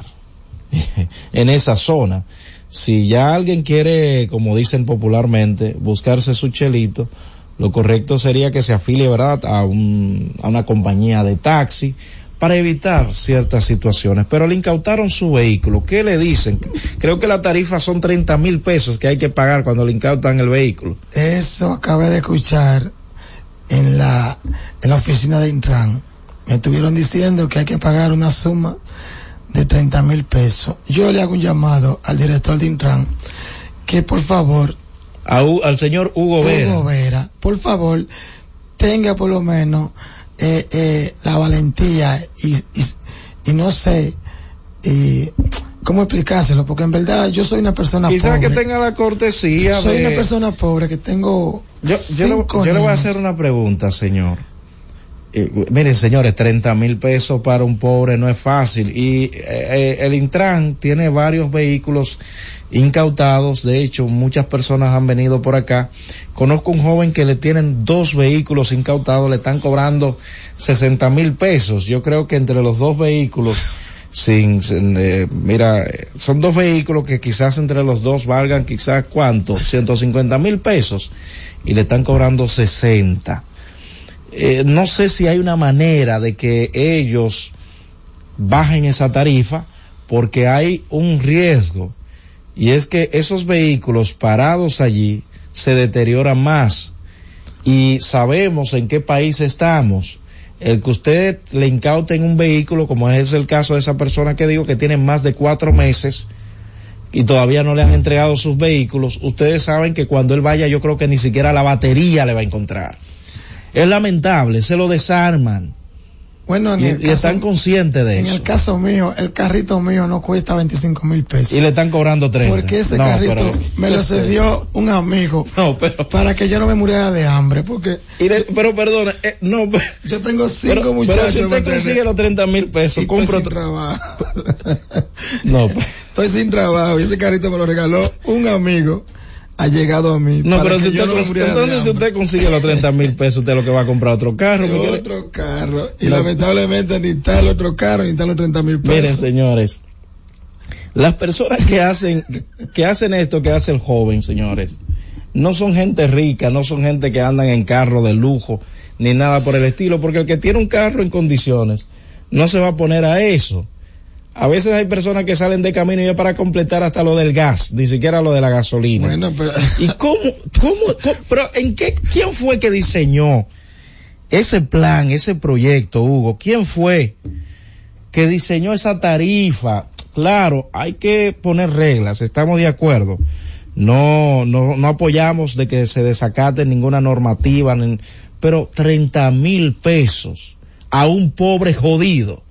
en esa zona. Si ya alguien quiere, como dicen popularmente, buscarse su chelito, lo correcto sería que se afilie, ¿verdad?, a, un, a una compañía de taxi para evitar ciertas situaciones. Pero le incautaron su vehículo. ¿Qué le dicen? Creo que la tarifa son 30 mil pesos que hay que pagar cuando le incautan el vehículo. Eso acabé de escuchar en la, en la oficina de Intran. Me estuvieron diciendo que hay que pagar una suma de 30 mil pesos. Yo le hago un llamado al director de Intran que por favor, A al señor Hugo Vera. Hugo Vera, por favor, tenga por lo menos eh, eh, la valentía y, y, y no sé y cómo explicárselo, porque en verdad yo soy una persona Quizás pobre. que tenga la cortesía soy de... una persona pobre que tengo Yo, yo, le, cinco yo le voy a hacer una pregunta, señor. Eh, miren, señores, 30 mil pesos para un pobre no es fácil. Y eh, eh, el Intran tiene varios vehículos incautados. De hecho, muchas personas han venido por acá. Conozco un joven que le tienen dos vehículos incautados, le están cobrando 60 mil pesos. Yo creo que entre los dos vehículos, sin, sin, eh, mira, son dos vehículos que quizás entre los dos valgan quizás cuánto, 150 mil pesos y le están cobrando 60. Eh, no sé si hay una manera de que ellos bajen esa tarifa porque hay un riesgo y es que esos vehículos parados allí se deterioran más y sabemos en qué país estamos. El que usted le incauten un vehículo, como es el caso de esa persona que digo que tiene más de cuatro meses y todavía no le han entregado sus vehículos, ustedes saben que cuando él vaya yo creo que ni siquiera la batería le va a encontrar. Es lamentable, se lo desarman. Bueno, en Y, el y están conscientes de En eso. el caso mío, el carrito mío no cuesta 25 mil pesos. Y le están cobrando 30. Porque ese No, carrito pero- me lo cedió un amigo No, pero... para que yo no me muriera de hambre. Porque Y le- pero perdona, eh, no, yo tengo cinco pero, muchachos. pero si ¿me usted consigue los 30 mil pesos, Y compra estoy sin trabajo. No, Estoy sin trabajo y ese carrito me lo regaló un amigo. Ha llegado a mí. no, pero que si usted, no entonces si usted consigue los 30 mil pesos, usted lo que va a comprar otro carro. otro carro. Y No. lamentablemente ni está el otro carro, ni están los 30 mil pesos. Miren, señores, las personas que hacen, que hacen esto que hace el joven, señores, no son gente rica, no son gente que andan en carro de lujo, ni nada por el estilo, porque el que tiene un carro en condiciones no se va a poner a eso. A veces hay personas que salen de camino ya para completar hasta lo del gas, ni siquiera lo de la gasolina. Bueno, pero... ¿Y cómo, cómo, cómo- pero en qué, quién fue que diseñó ese plan, ese proyecto, Hugo, ¿quién fue que diseñó esa tarifa? Claro, hay que poner reglas, estamos de acuerdo. No, no, no apoyamos de que se desacate ninguna normativa, pero 30 mil pesos a un pobre jodido.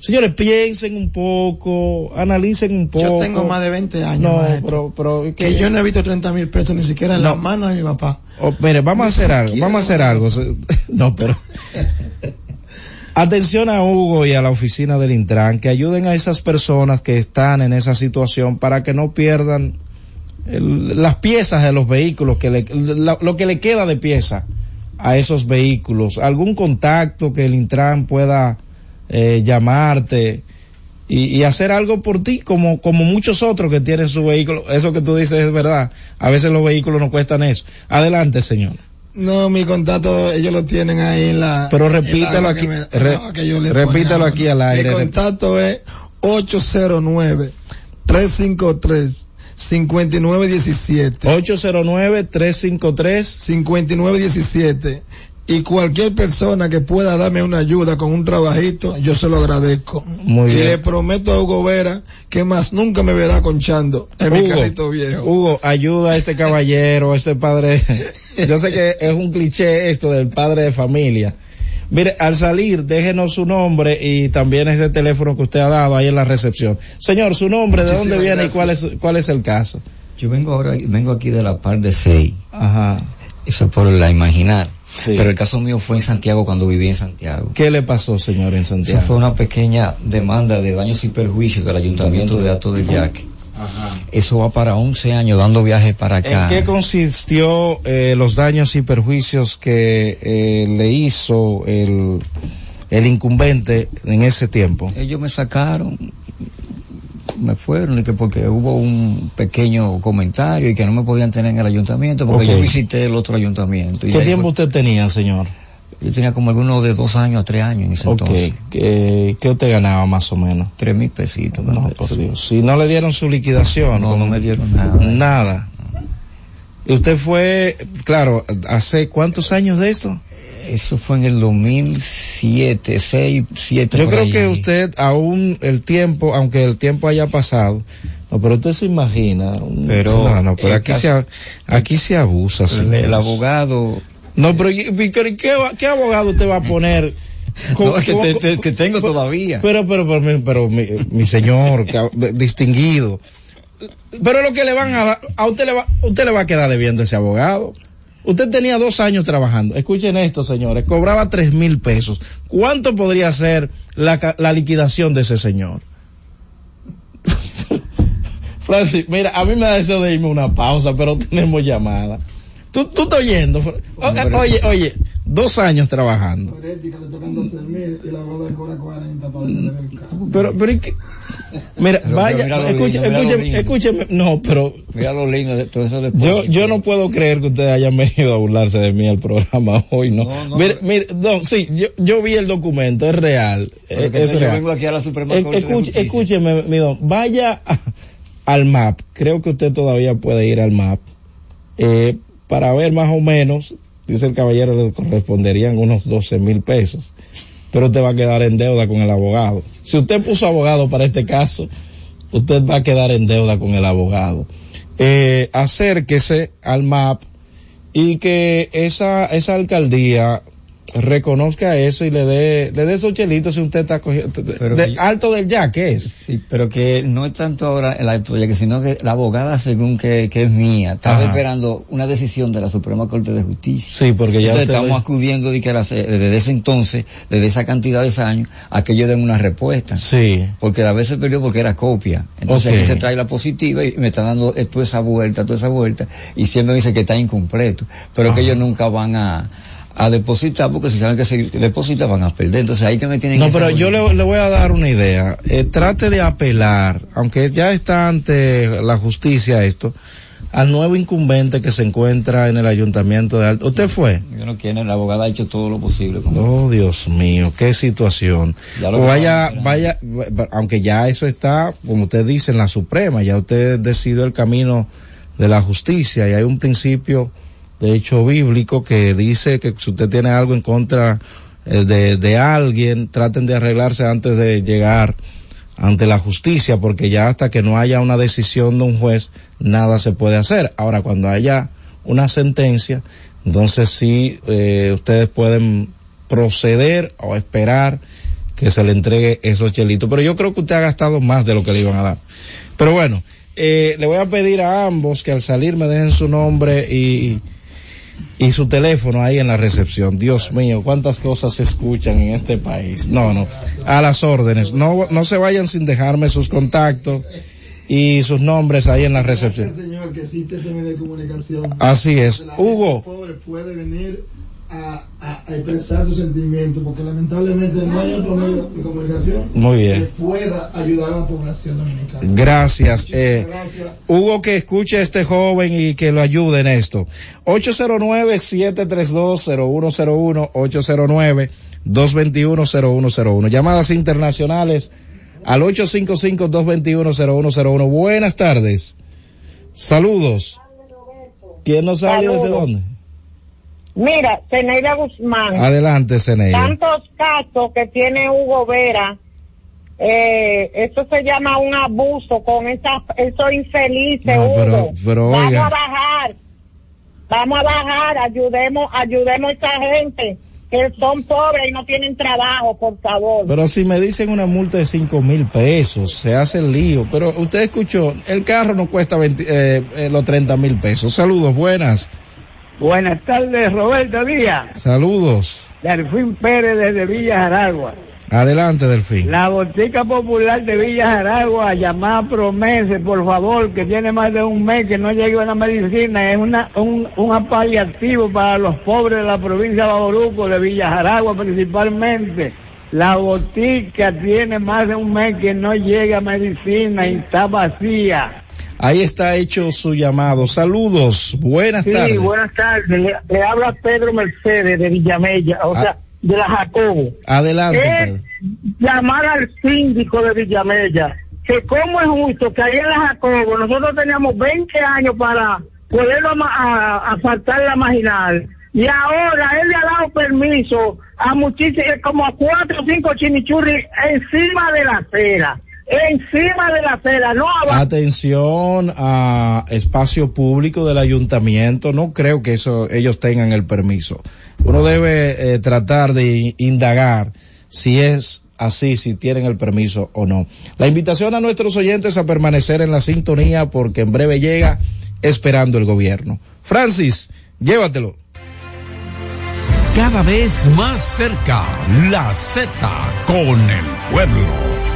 Señores, piensen un poco, analicen un poco. Yo tengo más de 20 años. No, maestro, pero, pero que yo no he visto 30 mil pesos ni siquiera en No. las manos de mi papá. Oh, mire, vamos a hacer algo, vamos a hacer algo. No, pero. Atención a Hugo y a la oficina del Intran, que ayuden a esas personas que están en esa situación para que no pierdan el- las piezas de los vehículos, que le- la- lo que le queda de pieza a esos vehículos. Algún contacto que el Intran pueda eh, llamarte y, y hacer algo por ti, como, como muchos otros que tienen su vehículo. Eso que tú dices es verdad. A veces los vehículos no cuestan eso. Adelante, señor. No, mi contacto ellos lo tienen ahí en la. Pero repítelo aquí, me- re- le repítelo ponía. aquí al aire. Mi contacto es 809 353 5917 809-353 5917 y cualquier persona que pueda darme una ayuda con un trabajito, yo se lo agradezco. Muy y bien. le prometo a Hugo Vera que más nunca me verá conchando en mi Hugo, carrito viejo. Hugo, ayuda a este caballero, a este padre. Yo sé que es un cliché esto del padre de familia. Mire, al salir, déjenos su nombre y también ese teléfono que usted ha dado ahí en la recepción. Señor, su nombre, ¿de dónde viene y cuál es, cuál es el caso? Yo vengo ahora, vengo aquí de la par de 6. Ajá. Eso es por la imaginar. Sí. Pero el caso mío fue en Santiago cuando viví en Santiago. ¿Qué le pasó, señor, en Santiago? Eso fue una pequeña demanda de daños y perjuicios del Ayuntamiento de Ato del Yaque. Eso va para 11 años dando viajes para ¿En acá. qué consistió eh, los daños y perjuicios que eh, le hizo el, el incumbente en ese tiempo? Ellos me sacaron, me fueron, y que porque hubo un pequeño comentario y que no me podían tener en el ayuntamiento porque yo visité el otro ayuntamiento. Y ¿Qué tiempo fue- usted tenía, señor? Yo tenía como algunos de dos años a tres años en ese entonces. ¿Qué, qué usted ganaba más o menos? Tres mil pesitos. No, por Dios. Si no le dieron su liquidación. No, no me dieron nada. Nada. ¿Y usted fue, claro, hace cuántos años de esto? Eso fue en el 2007, 6, 7. Yo creo que usted, aún el tiempo, aunque el tiempo haya pasado, no, pero usted se imagina. un- Pero no, no, pero aquí caso- se, aquí se abusa, el, el abogado. No, pero ¿y- y ¿qué, qué, abogado usted va a poner? No, es que, ¿Cómo- te- te- que tengo todavía. Pero, pero, pero, mi- pero, mi, mi señor, distinguido. Pero lo que le van a dar, a usted le va, usted le va a quedar debiendo ese abogado. Usted tenía dos años trabajando. Escuchen esto, señores. Cobraba tres mil pesos. ¿Cuánto podría ser la, liquidación de ese señor? Francis, mira, a mí me da deseo de irme una pausa, pero tenemos llamada. ¿Tú, tú estás oyendo? O- Oye, oye, dos años trabajando. Por ética le tocan 12 mil y la boda cobra 40 para detener el caso. Pero, pero, ¿y qué? Mira, Pero, vaya, pero escúcheme, no, pero Mira lo lindo de todo eso de yo, yo no puedo creer que ustedes hayan venido a burlarse de mí al programa hoy, ¿no? No, no, mire, mire, no, sí, yo, yo vi el documento, es real, es, Porque es yo real. vengo aquí a la Suprema Eh, Corte de escuche- Justicia. escúcheme, mi don, vaya a- al MAP, creo que usted todavía puede ir al MAP, eh, para ver más o menos, dice el caballero, le corresponderían unos 12 mil pesos, pero usted va a quedar en deuda con el abogado. Si usted puso abogado para este caso, usted va a quedar en deuda con el abogado. Eh, acérquese al MAP y que esa, esa alcaldía reconozca eso y le dé, le dé esos chelitos si usted está cogiendo, de- que alto del ya, ¿qué es? Sí, pero que no es tanto ahora el acto ya que sino que la abogada según que, que es mía, estaba Ajá. esperando una decisión de la Suprema Corte de Justicia. Sí, porque ya Entonces estamos acudiendo de que la- desde ese entonces, desde esa cantidad de años, a que ellos den una respuesta. Sí. Porque a veces perdió porque era copia. Entonces Ok. aquí se trae la positiva y me están dando eh, toda esa vuelta, toda esa vuelta, y siempre me dice que está incompleto. Pero que ellos nunca van a, a depositar, porque si saben que si depositan van a perder. Entonces ahí que me tienen No, que pero yo le, le voy a dar una idea. Eh, trate de apelar, aunque ya está ante la justicia esto, al nuevo incumbente que se encuentra en el ayuntamiento de Alto. ¿Usted fue? Yo no quiero, la abogada ha hecho todo lo posible. con- Oh, Dios mío, qué situación. Ya lo O vaya, vaya, va- aunque ya eso está, como usted dice, en la Suprema, ya usted decidió el camino de la justicia y hay un principio de hecho bíblico que dice que si usted tiene algo en contra eh, de, de alguien, traten de arreglarse antes de llegar ante la justicia, porque ya hasta que no haya una decisión de un juez, nada se puede hacer. Ahora, cuando haya una sentencia, entonces sí, eh, ustedes pueden proceder o esperar que se le entregue esos chelitos. Pero yo creo que usted ha gastado más de lo que le iban a dar. Pero bueno, eh, le voy a pedir a ambos que al salir me dejen su nombre y, y su teléfono ahí en la recepción. Dios mío, cuántas cosas se escuchan en este país. No, no, a las órdenes. No, no se vayan sin dejarme sus contactos y sus nombres ahí en la recepción. Señor, que existe este medio de comunicación. Así es. Hugo. gente pobre puede venir a, a- a expresar sus sentimientos, porque lamentablemente no hay otro medio de comunicación Muy bien. que pueda ayudar a la población dominicana. Gracias. Eh, gracias. Hugo, que escuche a este joven y que lo ayude en esto. 809-732-0101, 809-221-0101. Llamadas internacionales al 855-221-0101. Buenas tardes. Saludos. ¿Quién nos sale desde Saludos. dónde? Mira, Zeneida Guzmán. Adelante, Zeneida. Tantos casos que tiene Hugo Vera, eh, eso se llama un abuso con esas, esos infelices, No, pero- Hugo. pero Vamos oiga. a bajar, vamos a bajar, ayudemos, ayudemos a esa gente que son pobres y no tienen trabajo, por favor. Pero si me dicen una multa de cinco mil pesos, se hace el lío. Pero usted escuchó, el carro no cuesta 20, eh, eh, los 30 mil pesos. Saludos, buenas. Buenas tardes, Roberto Díaz. Saludos. Delfín Pérez desde Villa Jaragua. Adelante, Delfín. La botica popular de Villa Jaragua, llamada Promese, por favor, que tiene más de un mes que no llegue una medicina, es una, un, un paliativo para los pobres de la provincia de Baboruco, de Villa Jaragua principalmente. La botica tiene más de un mes que no llega medicina y está vacía. Ahí está hecho su llamado. Saludos, buenas Sí, tardes. buenas tardes. Le, le habla Pedro Mercedes de Villamella, o Ah. sea, de la Jacobo. Adelante, Es Pedro. llamar al síndico de Villamella, que cómo es justo que ahí en la Jacobo nosotros teníamos 20 años para poderlo asfaltar la marginal. Y ahora él le ha dado permiso a muchísimos, como a cuatro o cinco chimichurri encima de la acera. Encima de la acera, no abajo. Atención a espacio público del ayuntamiento. No creo que eso ellos tengan el permiso. Uno debe eh, tratar de indagar si es así, si tienen el permiso o no. La invitación a nuestros oyentes a permanecer en la sintonía porque en breve llega esperando el gobierno. Francis, llévatelo. Cada vez más cerca, la Z con el pueblo.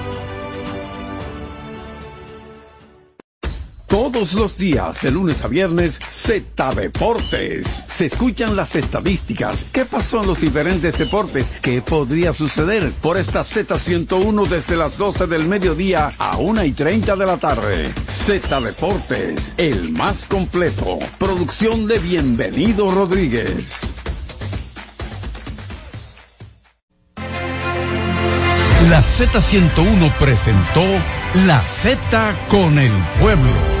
Todos los días, de lunes a viernes, Z Deportes. Se escuchan las estadísticas. ¿Qué pasó en los diferentes deportes? ¿Qué podría suceder? Por esta Z101 desde las 12 del mediodía a 1 y 30 de la tarde. Z Deportes, el más completo. Producción de Bienvenido Rodríguez. La Z101 presentó La Z con el pueblo.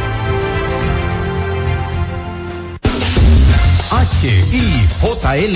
HIJLFM,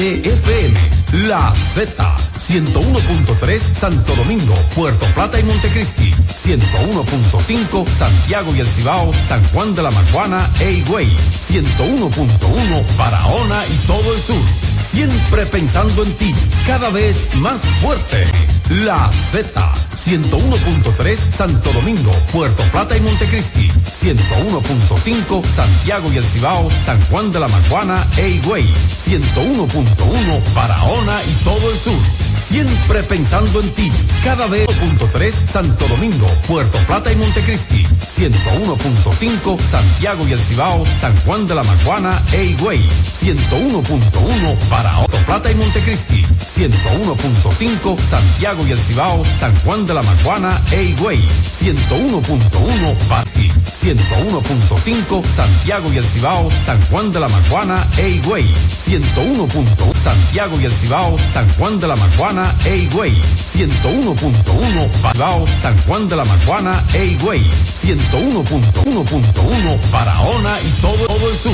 La Z, 101.3 Santo Domingo, Puerto Plata y Montecristi, 101.5 Santiago y El Cibao, San Juan de la Maguana e Higüey, 101.1 Barahona y todo el sur. Siempre pensando en ti, cada vez más fuerte. La Z, 101.3 Santo Domingo, Puerto Plata y Montecristi, 101.5 Santiago y El Cibao, San Juan de la Maguana e Higüey, 101.1 Barahona y todo el sur. Siempre pensando en ti, cada vez 1.3 Santo Domingo, Puerto Plata y Montecristi, 101.5 Santiago y El Cibao, San Juan de la Maguana e Higüey, 101.1 Barahona, Plata y Montecristi, 101.5 Santiago y El Cibao, San Juan de la Maguana e Higüey, 101.1 Basti, 101.5 Santiago y El Cibao, San Juan de la Maguana e Higüey, 101.1 Santiago y El Cibao, San Juan de la Maguana e Higüey, 101.1 Cibao, San Juan de la Maguana e Higüey, 101.1.1 Barahona y todo, todo el sur.